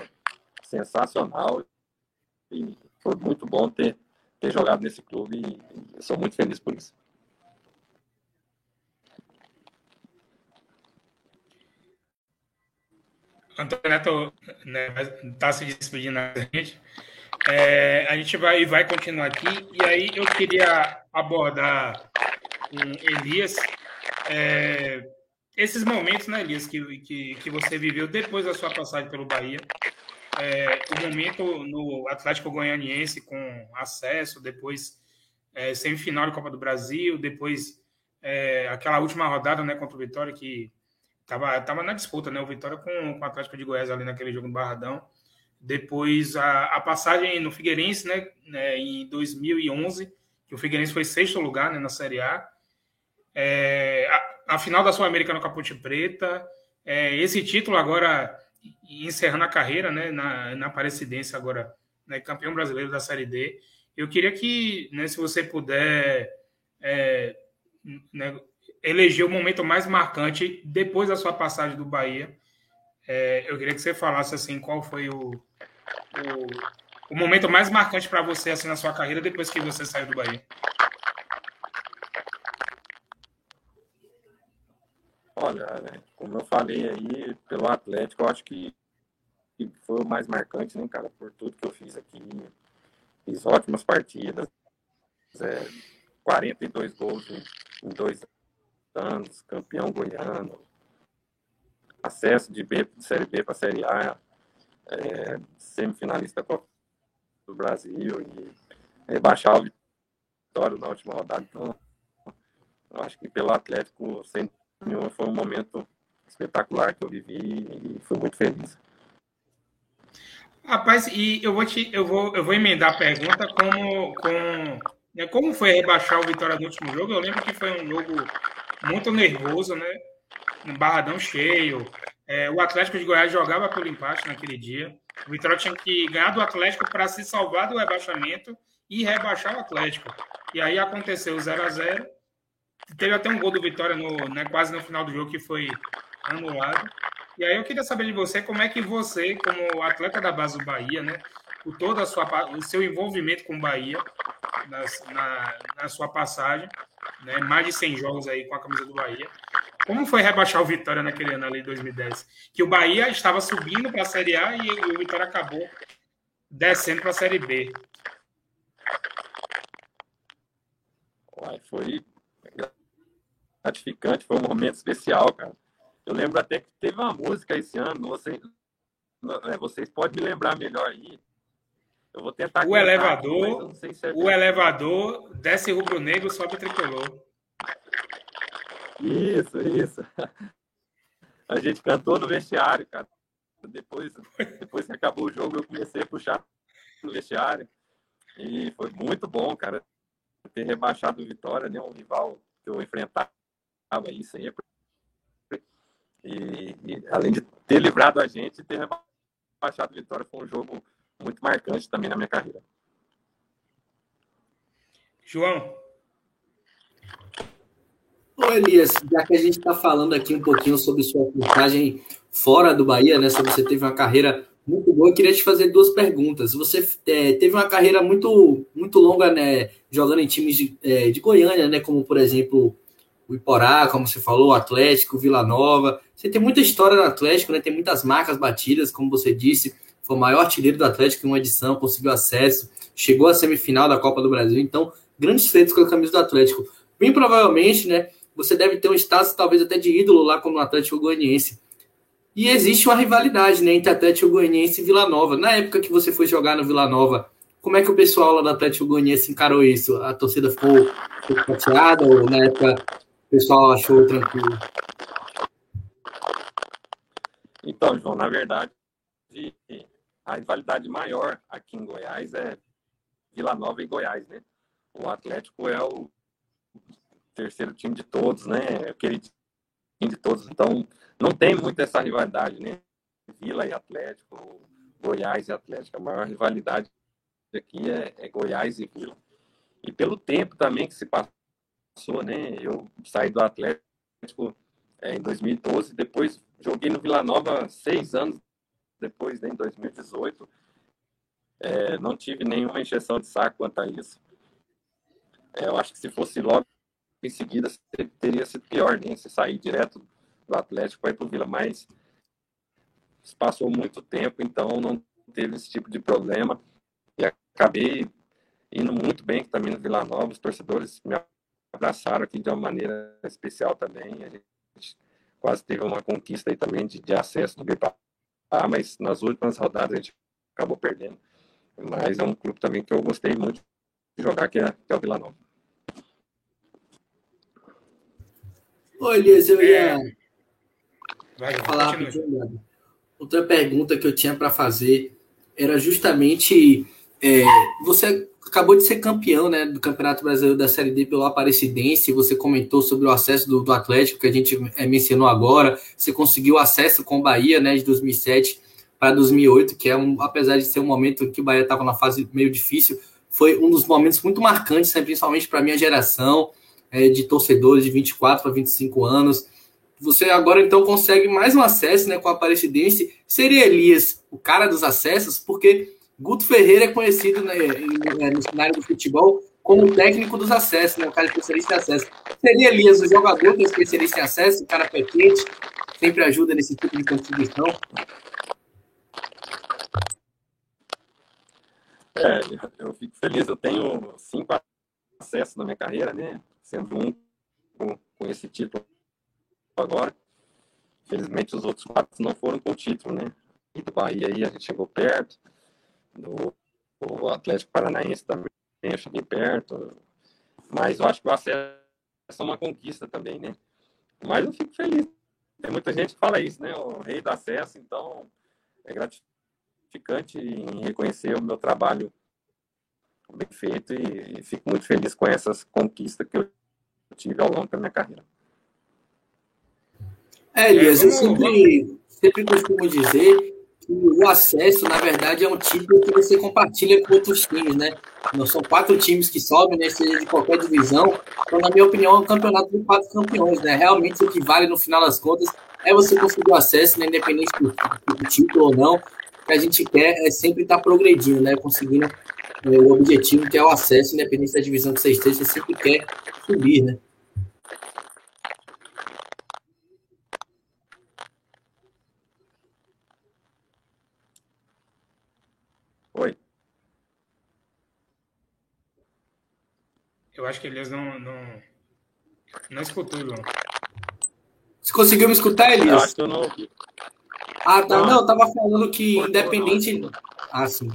sensacional e foi muito bom ter ter jogado nesse clube e sou muito feliz por isso. Antônio Neto está né, tá se despedindo da gente. É, a gente vai, vai continuar aqui. E aí eu queria abordar Elias é, esses momentos, né, Elias, que, que, que você viveu depois da sua passagem pelo Bahia é, o momento no Atlético Goianiense com acesso, depois é, semifinal de Copa do Brasil, depois é, aquela última rodada né, contra o Vitória que estava tava na disputa, né? O Vitória com, com o Atlético de Goiás ali naquele jogo no Barradão. Depois a, a passagem no Figueirense, né, né, em 2011, que o Figueirense foi sexto lugar né, na Série A. É, a, a, final da Sul-América no Capote Preta. É, esse título agora encerrando a carreira né, na, na Aparecidense agora, né, campeão brasileiro da Série D. Eu queria que, né, se você puder é, né, eleger o momento mais marcante depois da sua passagem do Bahia, é, eu queria que você falasse assim qual foi o, o, o momento mais marcante para você assim na sua carreira depois que você saiu do Bahia. Olha, né, como eu falei aí, pelo Atlético, eu acho que, foi o mais marcante, né, cara, por tudo que eu fiz aqui. Fiz ótimas partidas, é, 42 gols em dois anos, campeão goiano, acesso de, B, de Série B para Série A, é, semifinalista do Brasil e rebaixar o Vitória na última rodada. Então, acho que pelo Atlético, sem foi um momento espetacular que eu vivi e fui muito feliz. Rapaz, e eu vou te, eu vou, eu vou emendar a pergunta como, com, né, como foi rebaixar o Vitória no último jogo. Eu lembro que foi um jogo muito nervoso, né? Um barradão cheio. É, o Atlético de Goiás jogava pelo empate naquele dia. O Vitória tinha que ganhar do Atlético para se salvar do rebaixamento e rebaixar o Atlético. E aí aconteceu 0 a 0 Teve até um gol do Vitória no, né, quase no final do jogo que foi anulado. E aí eu queria saber de você como é que você, como atleta da base do Bahia, né, por todo a sua, o seu envolvimento com o Bahia na, na, sua passagem, né, mais de 100 jogos aí com a camisa do Bahia. Como foi rebaixar o Vitória naquele ano ali, 2010? Que o Bahia estava subindo para a Série A e o Vitória acabou descendo para a Série B. Foi gratificante, foi um momento especial, cara. Eu lembro até que teve uma música esse ano, vocês, né, vocês podem me lembrar melhor aí. Eu vou tentar. O elevador, se é o elevador desce rubro-negro, sobe tricolor. Isso, isso. A gente cantou no vestiário, cara. Depois, depois que acabou o jogo, eu comecei a puxar no vestiário. E foi muito bom, cara. ter rebaixado o Vitória, né? Um rival que eu enfrentava aí sempre. E, e, além de ter livrado a gente, ter rebaixado o Vitória foi um jogo muito marcante também na minha carreira. João. Ô Elias, já que a gente está falando aqui um pouquinho sobre sua passagem fora do Bahia, né? Se você teve uma carreira muito boa, eu queria te fazer duas perguntas. Você é, teve uma carreira muito, muito longa, né? Jogando em times de, é, de Goiânia, né? Como, por exemplo, o Iporá, como você falou, o Atlético, o Vila Nova. Você tem muita história no Atlético, né? Tem muitas marcas batidas, como você disse. Foi o maior artilheiro do Atlético em uma edição, conseguiu acesso, chegou à semifinal da Copa do Brasil. Então, grandes feitos com a camisa do Atlético. Bem provavelmente, né? Você deve ter um status talvez até de ídolo lá como o Atlético Goianiense. E existe uma rivalidade né, entre Atlético Goianiense e Vila Nova. Na época que você foi jogar no Vila Nova, como é que o pessoal lá do Atlético Goianiense encarou isso? A torcida ficou, ficou chateada ou na época o pessoal achou tranquilo? Então, João, na verdade, a rivalidade maior aqui em Goiás é Vila Nova e Goiás, né? O Atlético é o terceiro time de todos, né? É o queridinho de todos. Então, não tem muito essa rivalidade, né? Vila e Atlético, Goiás e Atlético. A maior rivalidade aqui é, é Goiás e Vila. E pelo tempo também que se passou, né? Eu saí do Atlético é, em 2012, depois joguei no Vila Nova seis anos depois, né, em 2018. É, não tive nenhuma injeção de saco quanto a isso. É, eu acho que se fosse logo em seguida teria sido pior, né? Se sair direto do Atlético para ir para o Vila, mas passou muito tempo, então não teve esse tipo de problema. E acabei indo muito bem também no Vila Nova, os torcedores me abraçaram aqui de uma maneira especial também. A gente quase teve uma conquista aí também de, de acesso no BPA, mas nas últimas rodadas a gente acabou perdendo. Mas é um clube também que eu gostei muito de jogar, que é, que é o Vila Nova. Oi, Elias, eu ia é... Vai, falar. Outra pergunta que eu tinha para fazer era justamente é, você acabou de ser campeão né, do Campeonato Brasileiro da Série D pelo Aparecidense. Você comentou sobre o acesso do, do Atlético, que a gente é, mencionou agora. Você conseguiu acesso com o Bahia né, de 2007 para 2008, que é um, apesar de ser um momento que o Bahia estava na fase meio difícil, foi um dos momentos muito marcantes, né, principalmente para a minha geração é, de torcedores de 24 a 25 anos. Você agora então consegue mais um acesso né, com a Aparecidense. Seria Elias o cara dos acessos? Porque Guto Ferreira é conhecido né, no cenário do futebol como técnico dos acessos, né, o cara especialista em acesso. Seria Elias o jogador que é especialista em acesso, o cara petente, sempre ajuda nesse tipo de contribuição? É, eu fico feliz, eu tenho cinco acessos na minha carreira, né? sendo um com, com esse título agora. Felizmente os outros quatro não foram com o título, né? E do Bahia aí a gente chegou perto, do, do Atlético Paranaense também eu cheguei perto, mas eu acho que o acesso é uma conquista também, né? Mas eu fico feliz. Tem muita gente que fala isso, né? O rei do acesso, então é gratificante em reconhecer o meu trabalho bem feito e, e fico muito feliz com essas conquistas que eu tive ao longo da minha carreira. É, Elias, eu sempre, sempre costumo dizer que o acesso, na verdade, é um título que você compartilha com outros times, né? Não são quatro times que sobem, né? Seja de qualquer divisão. Então, na minha opinião, é um campeonato de quatro campeões, né? Realmente, o que vale no final das contas é você conseguir o acesso, né? independente do, do título ou não. O que a gente quer é sempre estar progredindo, né? Conseguindo é, o objetivo que é o acesso, independente da divisão que você esteja, você sempre quer subir, né? Oi. Eu acho que Elias não, não, não escutou, João. Você conseguiu me escutar, Elias? Eu acho que eu não ouvi. Ah, tá. Não, eu tava falando que independente. Ah, sim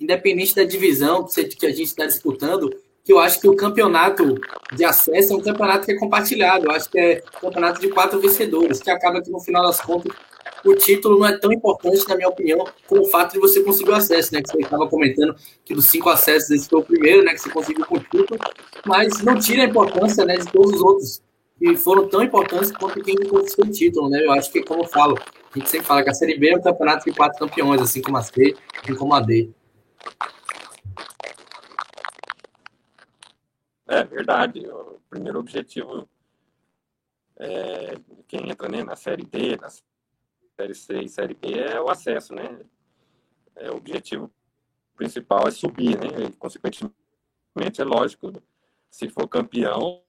independente da divisão que a gente está disputando, que eu acho que o campeonato de acesso é um campeonato que é compartilhado. Eu acho que é um campeonato de quatro vencedores, que acaba que no final das contas o título não é tão importante, na minha opinião, com o fato de você conseguir o acesso, né? Que você estava comentando que dos cinco acessos esse foi o primeiro, né? Que você conseguiu com o título, mas não tira a importância né, de todos os outros que foram tão importantes quanto quem conquistou o título, né? Eu acho que, como eu falo, a gente sempre fala que a Série B é um campeonato de quatro campeões, assim como a C e como a D. É verdade. O primeiro objetivo é, quem entra né, na Série D, na Série C e Série B é o acesso, né? É, o objetivo principal é subir, né? E, consequentemente, é lógico, se for campeão,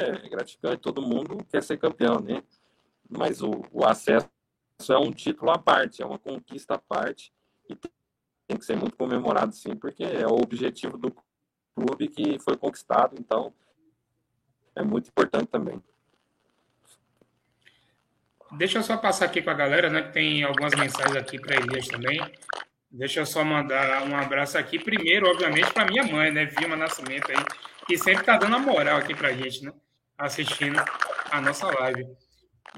é gratificante, todo mundo quer ser campeão, né? Mas o, o acesso é um título à parte, é uma conquista à parte, e tem que ser muito comemorado, sim, porque é o objetivo do clube que foi conquistado, então é muito importante também. Deixa eu só passar aqui com a galera, né? Que tem algumas mensagens aqui para Elias também. Deixa eu só mandar um abraço aqui. Primeiro, obviamente, para minha mãe, né? Vilma Nascimento aí, que sempre tá dando a moral aqui pra gente, né? Assistindo a nossa live.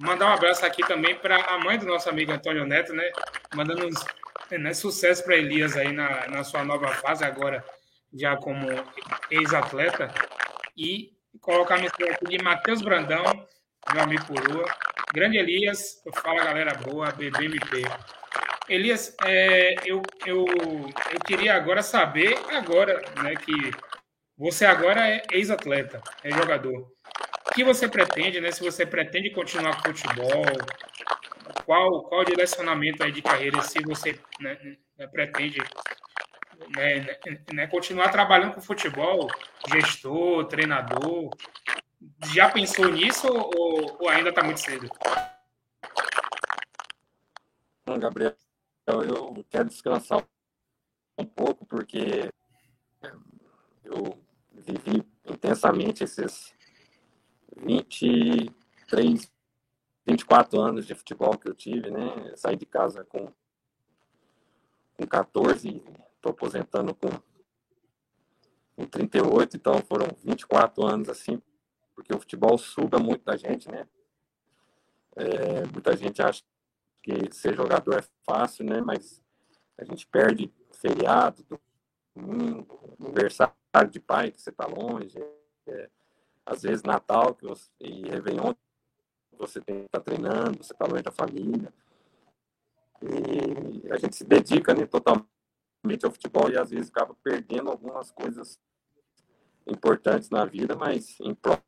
Mandar um abraço aqui também para a mãe do nosso amigo Antônio Neto, né? Mandando uns, né, sucesso para Elias aí na, na sua nova fase agora, já como ex-atleta. E colocar a mensagem aqui de Matheus Brandão, meu amigo Curua. Grande Elias, fala galera boa, BBMP. Elias, é, eu, eu, eu queria agora saber, agora, né, que você agora é ex-atleta, é jogador. O que você pretende, né? Se você pretende continuar com futebol, qual, qual o direcionamento aí de carreira, se você né, pretende né, né, né, continuar trabalhando com futebol, gestor, treinador. Já pensou nisso ou, ou ainda está muito cedo? Gabriel, eu quero descansar um pouco, porque eu vivi intensamente esses 23, 24 anos de futebol que eu tive, né? saí de casa com, com 14, estou aposentando com, com 38, então foram 24 anos assim, porque o futebol suga muito da gente, né? É, muita gente acha que ser jogador é fácil, né? Mas a gente perde feriado, domingo, aniversário de pai que você está longe, é, às vezes Natal que você, e Réveillon você está treinando, você está longe da família. E a gente se dedica né, totalmente ao futebol e às vezes acaba perdendo algumas coisas importantes na vida, mas em prol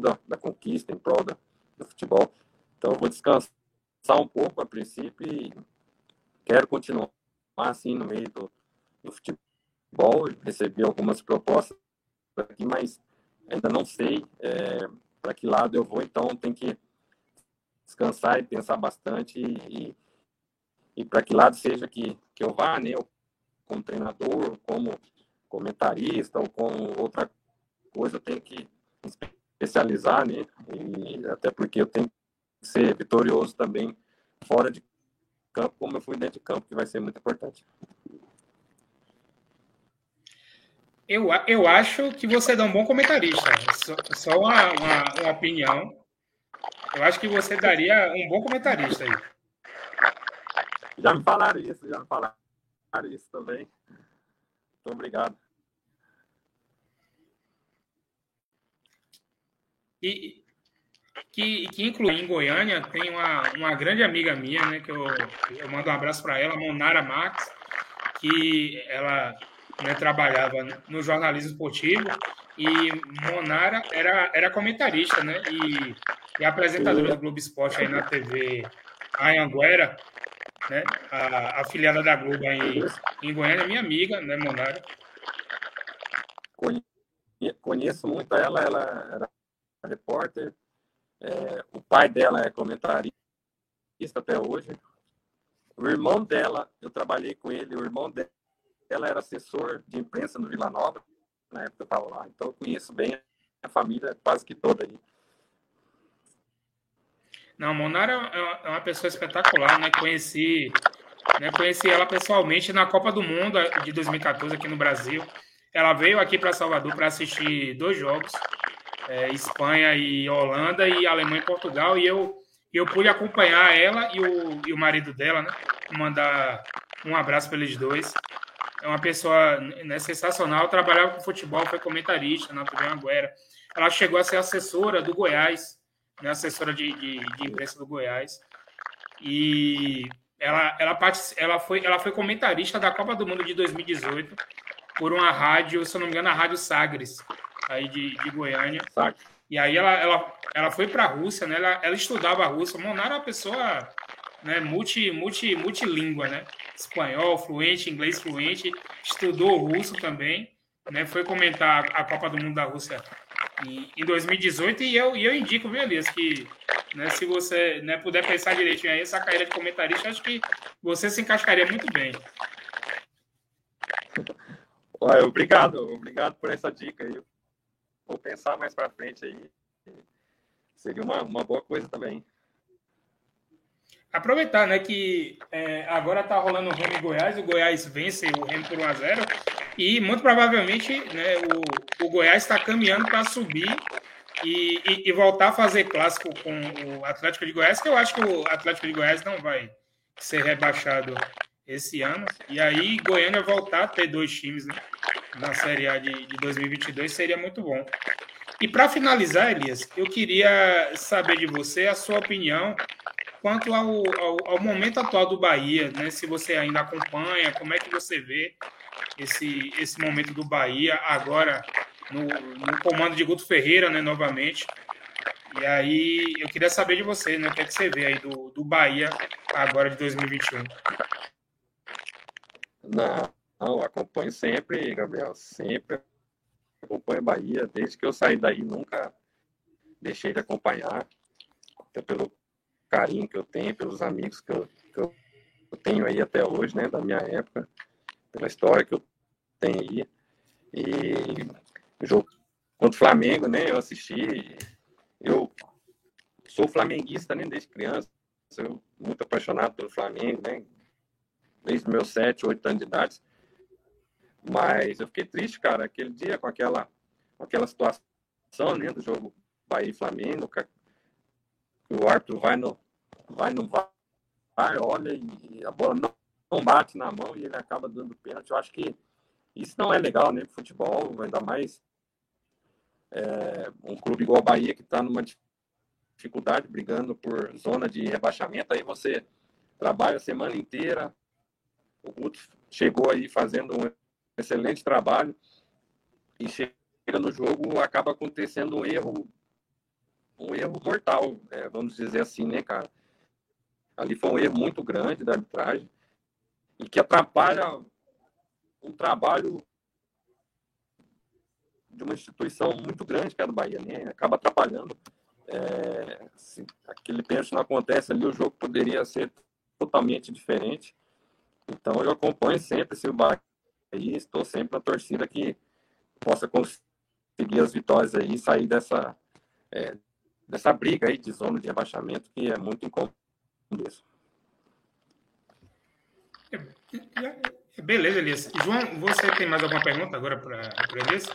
da, da conquista, em prol da, do futebol. Então vou descansar um pouco a princípio e quero continuar assim no meio do, do futebol recebi algumas propostas aqui, mas ainda não sei é, para que lado eu vou, então tem que descansar e pensar bastante e, e para que lado seja que, que eu vá, né? Eu, como treinador, como comentarista ou como outra coisa, eu tenho que especializar, né? E até porque eu tenho que ser vitorioso também fora de campo, como eu fui dentro de campo, que vai ser muito importante. Eu, eu acho que você é um bom comentarista. Só, só uma, uma, uma, opinião. Eu acho que você daria um bom comentarista aí. Já me falaram isso, já me falaram isso também. Muito obrigado. E que, que inclui em Goiânia, tem uma, uma grande amiga minha, né? Que eu, eu mando um abraço para ela, Monara Max, que ela né, trabalhava no jornalismo esportivo e Monara era, era comentarista, né? E, e apresentadora do Globo Esporte aí na TV Anhanguera, né? A, afiliada da Globo em, em Goiânia, minha amiga, né, Monara? Conheço muito ela, ela era repórter, é, o pai dela é comentarista até hoje. O irmão dela, eu trabalhei com ele, o irmão dela ela era assessor de imprensa no Vila Nova, na época eu estava lá. Então eu conheço bem a família quase que toda aí. Não, Monara é uma pessoa espetacular, né? Conheci, né? Conheci ela pessoalmente na Copa do Mundo de 2014 aqui no Brasil. Ela veio aqui para Salvador para assistir dois jogos, é, Espanha e Holanda e Alemanha e Portugal, e eu eu pude acompanhar ela e o, e o marido dela, né? Mandar um abraço para eles dois. É uma pessoa né, sensacional, trabalhava com futebol, foi comentarista na TV Anguera. Ela chegou a ser assessora do Goiás, né, assessora de, de, de imprensa do Goiás. E ela, ela, ela, foi, ela foi comentarista da Copa do Mundo de 2018 por uma rádio, se eu não me engano, a Rádio Sagres, aí de, de Goiânia. E aí ela, ela, ela foi para a Rússia, né? Ela, ela estudava a Rússia. Monara é uma pessoa né, multi, multi, multilíngua, né? Espanhol fluente, inglês fluente, estudou russo também, né? Foi comentar a Copa do Mundo da Rússia em, em 2018 e eu, e eu indico, viu, Elias, que né, se você né, puder pensar direitinho aí, essa carreira de comentarista, acho que você se encaixaria muito bem. Ué, obrigado, obrigado por essa dica aí. Vou pensar mais para frente aí. Seria uma, uma boa coisa também. Aproveitar, né, que é, agora está rolando o Remo em Goiás, o Goiás vence o Remo por 1 a 0 e muito provavelmente né, o, o Goiás está caminhando para subir e, e, e, voltar a fazer clássico com o Atlético de Goiás, que eu acho que o Atlético de Goiás não vai ser rebaixado esse ano. E aí, Goiânia voltar a ter dois times né, na Série A de, de 2022 seria muito bom. E para finalizar, Elias, eu queria saber de você a sua opinião quanto ao, ao, ao, momento atual do Bahia, né? Se você ainda acompanha, como é que você vê esse, esse momento do Bahia agora no, no comando de Guto Ferreira, né? Novamente. E aí eu queria saber de você, né? O que, é que você vê aí do, do Bahia agora de 2021? Não, não, acompanho sempre, Gabriel, sempre acompanho Bahia, desde que eu saí daí, nunca deixei de acompanhar, até pelo carinho que eu tenho, pelos amigos que eu, que eu tenho aí até hoje, né, da minha época, pela história que eu tenho aí. E jogo contra o Flamengo, né, eu assisti, eu sou flamenguista, né, desde criança, sou muito apaixonado pelo Flamengo, né, desde meus sete, oito anos de idade. Mas eu fiquei triste, cara, aquele dia com aquela, com aquela situação né, do jogo Bahia e Flamengo, o árbitro vai no, vai no vai, olha e a bola não, não bate na mão e ele acaba dando pênalti. Eu acho que isso não é legal, né, futebol, ainda mais é, um clube igual a Bahia que está numa dificuldade, brigando por zona de rebaixamento, aí você trabalha a semana inteira, o Guto chegou aí fazendo um excelente trabalho e chega no jogo, acaba acontecendo um erro, um erro mortal, né? vamos dizer assim, né, cara? Ali foi um erro muito grande da arbitragem e que atrapalha um trabalho de uma instituição muito grande que é a do Bahia, né? Acaba atrapalhando. É, se aquele pênalti não acontece ali, o jogo poderia ser totalmente diferente. Então eu acompanho sempre esse Bahia e estou sempre na torcida que possa conseguir as vitórias aí e sair dessa, é, dessa briga aí de zona de rebaixamento que é muito incômodo. Beleza, Elias. João, você tem mais alguma pergunta agora para a Elias?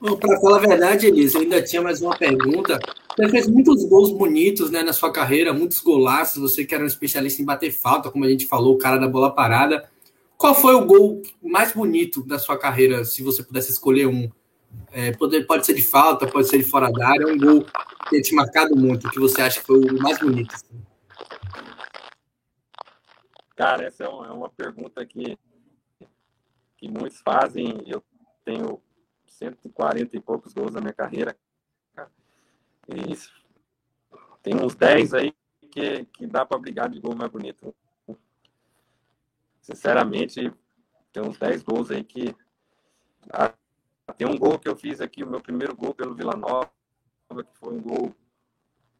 Para falar a verdade, Elias, eu ainda tinha mais uma pergunta. Você fez muitos gols bonitos né, na sua carreira, muitos golaços. Você que era um especialista em bater falta, como a gente falou, o cara da bola parada. Qual foi o gol mais bonito da sua carreira, se você pudesse escolher um? É, pode, pode ser de falta, pode ser de fora da área, um gol que tenha te marcado muito, que você acha que foi o mais bonito. Assim. Cara, essa é é uma pergunta que, que muitos fazem. Eu tenho 140 e poucos gols na minha carreira. E tem uns 10 aí que, que dá para brigar de gol mais bonito. Sinceramente, tem uns 10 gols aí que. Tem um gol que eu fiz aqui, o meu primeiro gol pelo Vila Nova, que foi um gol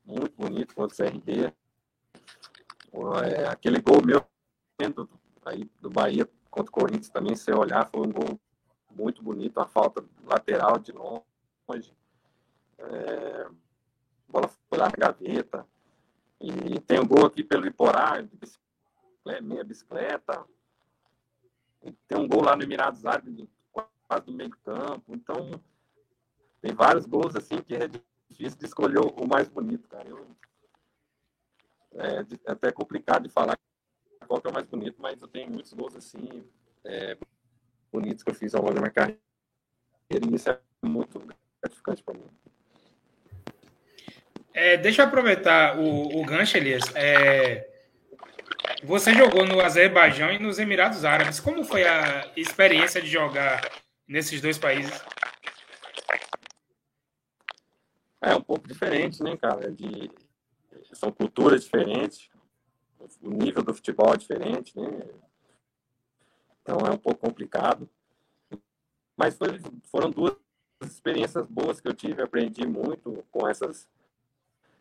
muito bonito contra o CRB. É, aquele gol meu aí do Bahia contra o Corinthians também, se olhar, foi um gol muito bonito, a falta lateral de longe. É, a bola foi lá na gaveta. E tem um gol aqui pelo Iporá, meia bicicleta. E tem um gol lá no Emirados Árabes, do meio campo. Então, tem vários gols assim que é difícil de escolher o mais bonito, cara. Eu, é, é até complicado de falar qual que é o mais bonito, mas eu tenho muitos gols assim, é, bonitos que eu fiz ao longo da minha carreira, e isso é muito gratificante para mim. É, deixa eu aproveitar o, o gancho, Elias. É, você jogou no Azerbaijão e nos Emirados Árabes. Como foi a experiência de jogar nesses dois países? É um pouco diferente, né, cara? De, são culturas diferentes, o nível do futebol é diferente, né? Então é um pouco complicado. Mas foi, foram duas experiências boas que eu tive, aprendi muito com essas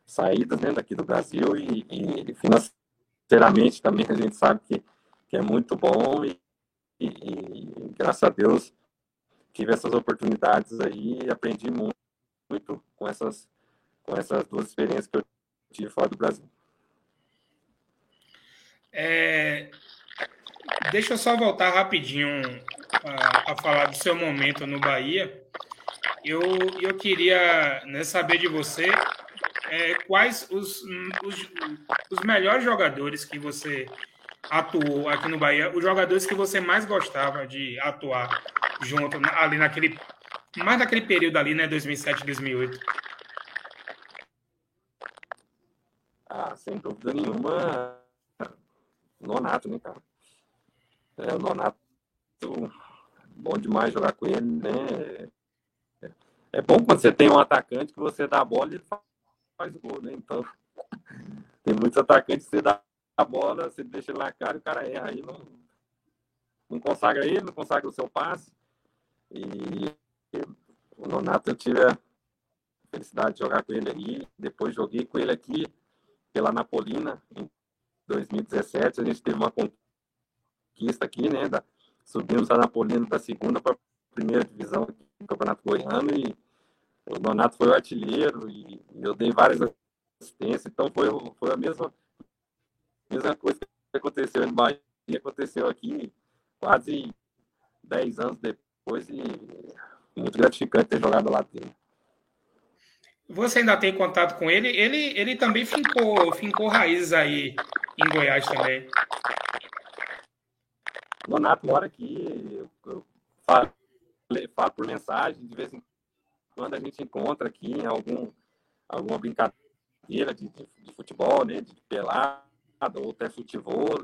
saídas né, daqui do Brasil e, e financeiramente também a gente sabe que, que é muito bom e, e, e, graças a Deus tive essas oportunidades aí e aprendi muito, muito com essas com essas duas experiências que eu tive fora do Brasil. É, deixa eu só voltar rapidinho a, a, falar do seu momento no Bahia. Eu, eu queria né, saber de você é, quais os, os, os melhores jogadores que você atuou aqui no Bahia, os jogadores que você mais gostava de atuar junto ali naquele mais naquele período ali, né, 2007, 2008. Ah, sem dúvida nenhuma, Nonato, né, cara? É, o Nonato, bom demais jogar com ele, né? É bom quando você tem um atacante que você dá a bola e ele faz gol, né? Então, tem muitos atacantes que você dá a bola, você deixa ele na cara e o cara erra. Aí não, não consagra ele, não consagra o seu passe. E o Nonato, eu tive a felicidade de jogar com ele aí. Depois joguei com ele aqui pela Napolina, em 2017. A gente teve uma conquista aqui, né? Da, subimos a Napolina da segunda para a primeira divisão do Campeonato Goiano e o Donato foi o artilheiro e eu dei várias assistências, então foi, foi a mesma, mesma coisa que aconteceu em Bahia, aconteceu aqui quase 10 anos depois e muito gratificante ter jogado lá dentro. Você ainda tem contato com ele? Ele, ele também fincou, fincou raízes aí em Goiás também. Donato mora aqui, eu falo, falo por mensagem, de vez em quando a gente encontra aqui em algum, alguma brincadeira de, de, de futebol, né, de pelada ou até futebol.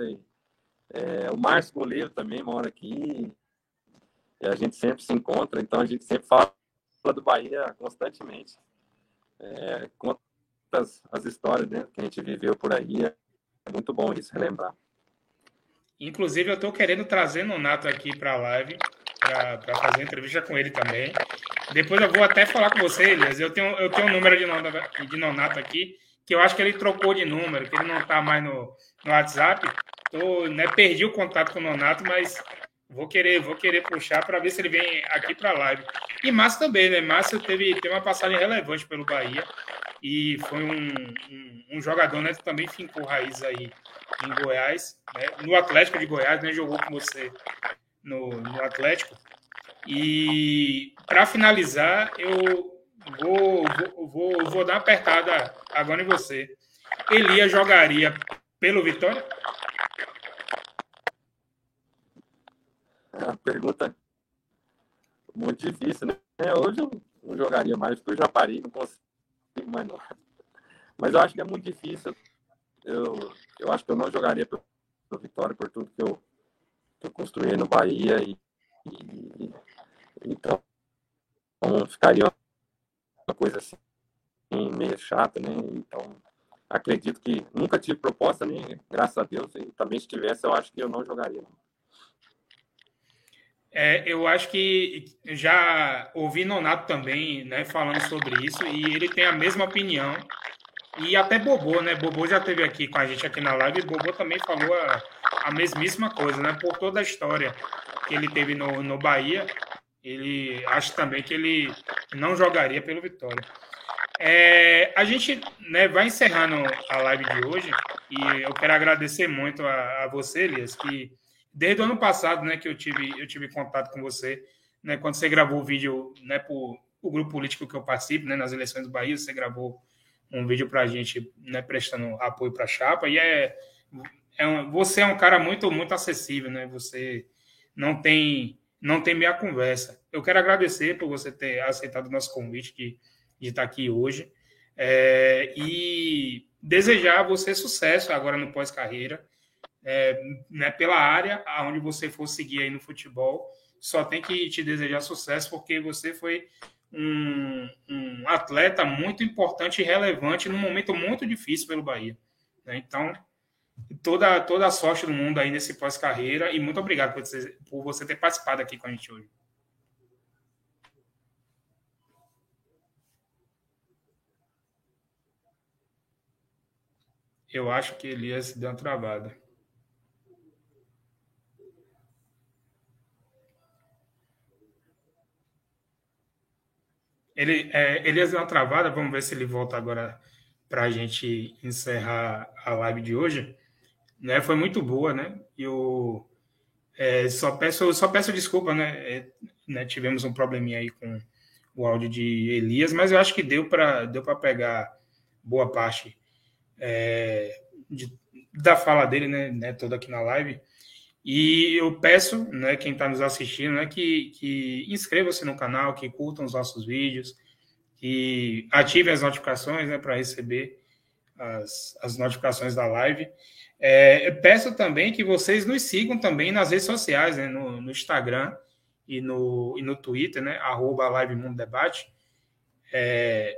É, o Márcio Goleiro também mora aqui. E a gente sempre se encontra, então a gente sempre fala do Bahia constantemente. É, conta as, as histórias né, que a gente viveu por aí. É muito bom isso, relembrar. Inclusive, eu estou querendo trazer o Nato aqui para a live, para fazer entrevista com ele também. Depois eu vou até falar com você, Elias. Eu tenho, eu tenho um número de, nonato, de nonato aqui, que eu acho que ele trocou de número, que ele não está mais no, no WhatsApp. Tô, né, perdi o contato com o Nonato, mas vou querer, vou querer puxar para ver se ele vem aqui para a live. E Márcio também, né? Márcio teve, teve uma passagem relevante pelo Bahia e foi um, um, um jogador né, que também fincou raiz aí em Goiás, né, no Atlético de Goiás, né? Jogou com você no, no Atlético. E para finalizar, eu vou, vou, vou, vou dar apertada agora em você. Elia jogaria pelo Vitória? É uma pergunta muito difícil, né? Hoje eu não jogaria mais, porque eu já parei, não consigo mais não. Mas eu acho que é muito difícil. Eu, eu acho que eu não jogaria pelo Vitória por tudo que eu, que eu construí no Bahia e, e então, ficaria uma coisa assim, meio chata, né? Então, acredito que nunca tive proposta, né? Graças a Deus. E também se tivesse, eu acho que eu não jogaria. É, eu acho que já ouvi Nonato também, né, falando sobre isso, e ele tem a mesma opinião. E até Bobô, né? Bobô já esteve aqui com a gente aqui na live, e Bobô também falou a, a mesmíssima coisa, né? Por toda a história que ele teve no, no Bahia, ele acho também que ele não jogaria pelo Vitória. É, a gente né, vai encerrando a live de hoje e eu quero agradecer muito a, a, você, Elias, que desde o ano passado né, que eu tive, eu tive contato com você, né, quando você gravou o vídeo né, para o grupo político que eu participo, né, nas eleições do Bahia, você gravou um vídeo para a gente, né, prestando apoio para a chapa. E é, é um, você é um cara muito, muito acessível, né? Você não tem, não tem meia conversa. Eu quero agradecer por você ter aceitado o nosso convite de, de estar aqui hoje é, e desejar a você sucesso agora no pós-carreira, é, né, pela área aonde você for seguir aí no futebol. Só tem que te desejar sucesso porque você foi um, um, atleta muito importante e relevante num momento muito difícil pelo Bahia. Né? Então, toda, toda a sorte do mundo aí nesse pós-carreira e muito obrigado por você, por você ter participado aqui com a gente hoje. Eu acho que Elias deu uma travada. Ele, é, Elias deu uma travada, vamos ver se ele volta agora para a gente encerrar a live de hoje. Né, foi muito boa, né? Eu é, só peço só peço desculpa, né? É, né? Tivemos um probleminha aí com o áudio de Elias, mas eu acho que deu para deu para pegar boa parte é, de, da fala dele, né, né? Toda aqui na live. E eu peço, né, quem está nos assistindo, né, que, que inscreva-se no canal, que curtam os nossos vídeos, que ativem as notificações, né, para receber as, as notificações da live. É, peço também que vocês nos sigam também nas redes sociais, né, no, no Instagram e no, e no Twitter, né, arroba Live Mundo Debate, é,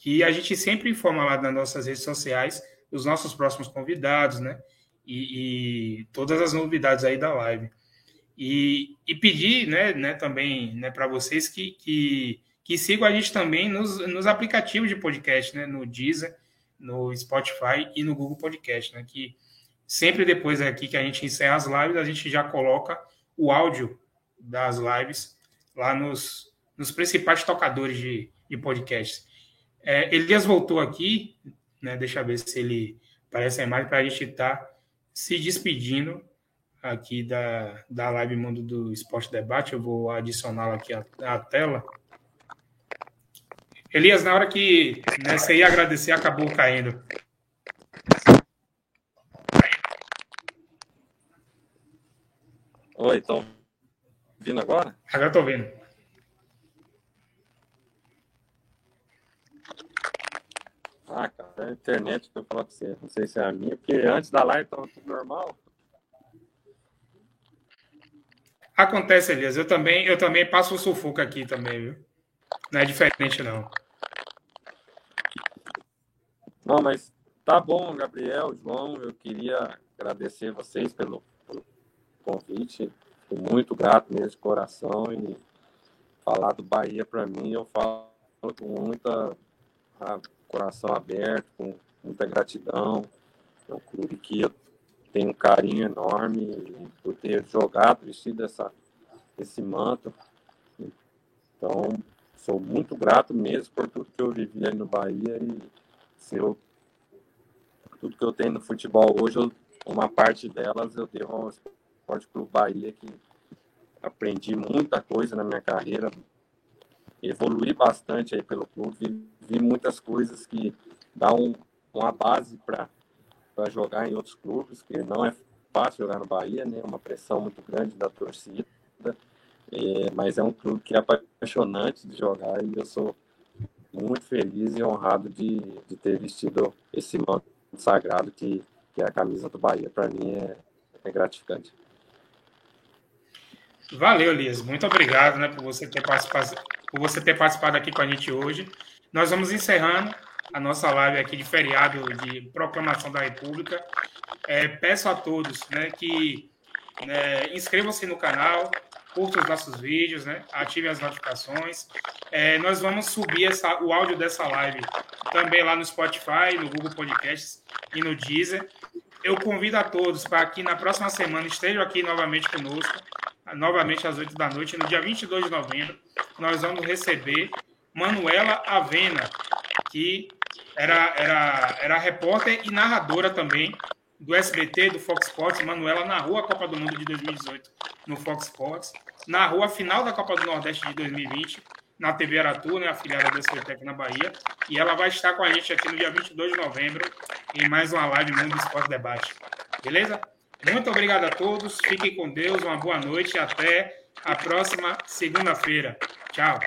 que a gente sempre informa lá nas nossas redes sociais os nossos próximos convidados, né, e, e, todas as novidades aí da live. E, e pedir né, né, também né, para vocês que, que, que, sigam a gente também nos, nos aplicativos de podcast, né, no Deezer, no Spotify e no Google Podcast, né, que sempre depois aqui que a gente encerra as lives, a gente já coloca o áudio das lives lá nos, nos principais tocadores de, de podcasts. É, Elias voltou aqui, né, deixa eu ver se ele aparece a imagem para a gente estar tá se despedindo aqui da, da live Mundo do Esporte Debate. Eu vou adicioná-la aqui à, à, tela. Elias, na hora que né, você ia agradecer, acabou caindo. Oi, estão vindo agora? Agora estou vendo. Ah, cara, a internet que eu falo pra você, não sei se é a minha, porque antes da live tava tudo normal. Acontece, Elias. Eu também, eu também passo o sufoco aqui também, viu? Não é diferente, não. Não, mas tá bom, Gabriel, João. Eu queria agradecer vocês pelo convite. Fico muito grato mesmo de coração. E falar do Bahia para mim, eu falo com muita coração aberto, com muita gratidão. É um clube que eu tenho um carinho enorme por ter jogado, vestido essa, esse manto. Então, sou muito grato mesmo por tudo que eu vivi aí no Bahia e se eu, tudo que eu tenho no futebol hoje, uma parte delas eu devo ao Esporte Clube Bahia, que aprendi muita coisa na minha carreira, evolui bastante aí pelo clube, vi muitas coisas que dão uma base para jogar em outros clubes, que não é fácil jogar no Bahia, né? Uma pressão muito grande da torcida, é, mas é um clube que é apaixonante de jogar e eu sou muito feliz e honrado de, de ter vestido esse manto sagrado que, que é a camisa do Bahia. Para mim é, é gratificante. Valeu, Lias. Muito obrigado né, por, você ter participado, por você ter participado aqui com a gente hoje. Nós vamos encerrando a nossa live aqui de feriado de proclamação da República. É, peço a todos né, que né, inscrevam-se no canal, curtam os nossos vídeos, né, ativem as notificações. É, nós vamos subir essa, o áudio dessa live também lá no Spotify, no Google Podcasts e no Deezer. Eu convido a todos para que na próxima semana estejam aqui novamente conosco, novamente às 8 da noite, no dia 22 de novembro. Nós vamos receber Manuela Avena, que era, era, era repórter e narradora também do SBT, do Fox Sports. Manuela narrou a Copa do Mundo de 2018 no Fox Sports, narrou a final da Copa do Nordeste de 2020 na TV Aratu, né, afiliada da SBTEC na Bahia, e ela vai estar com a gente aqui no dia 22 de novembro em mais uma live Mundo Esporte Debate. Beleza? Muito obrigado a todos, fiquem com Deus, uma boa noite e até a próxima segunda-feira. Tchau.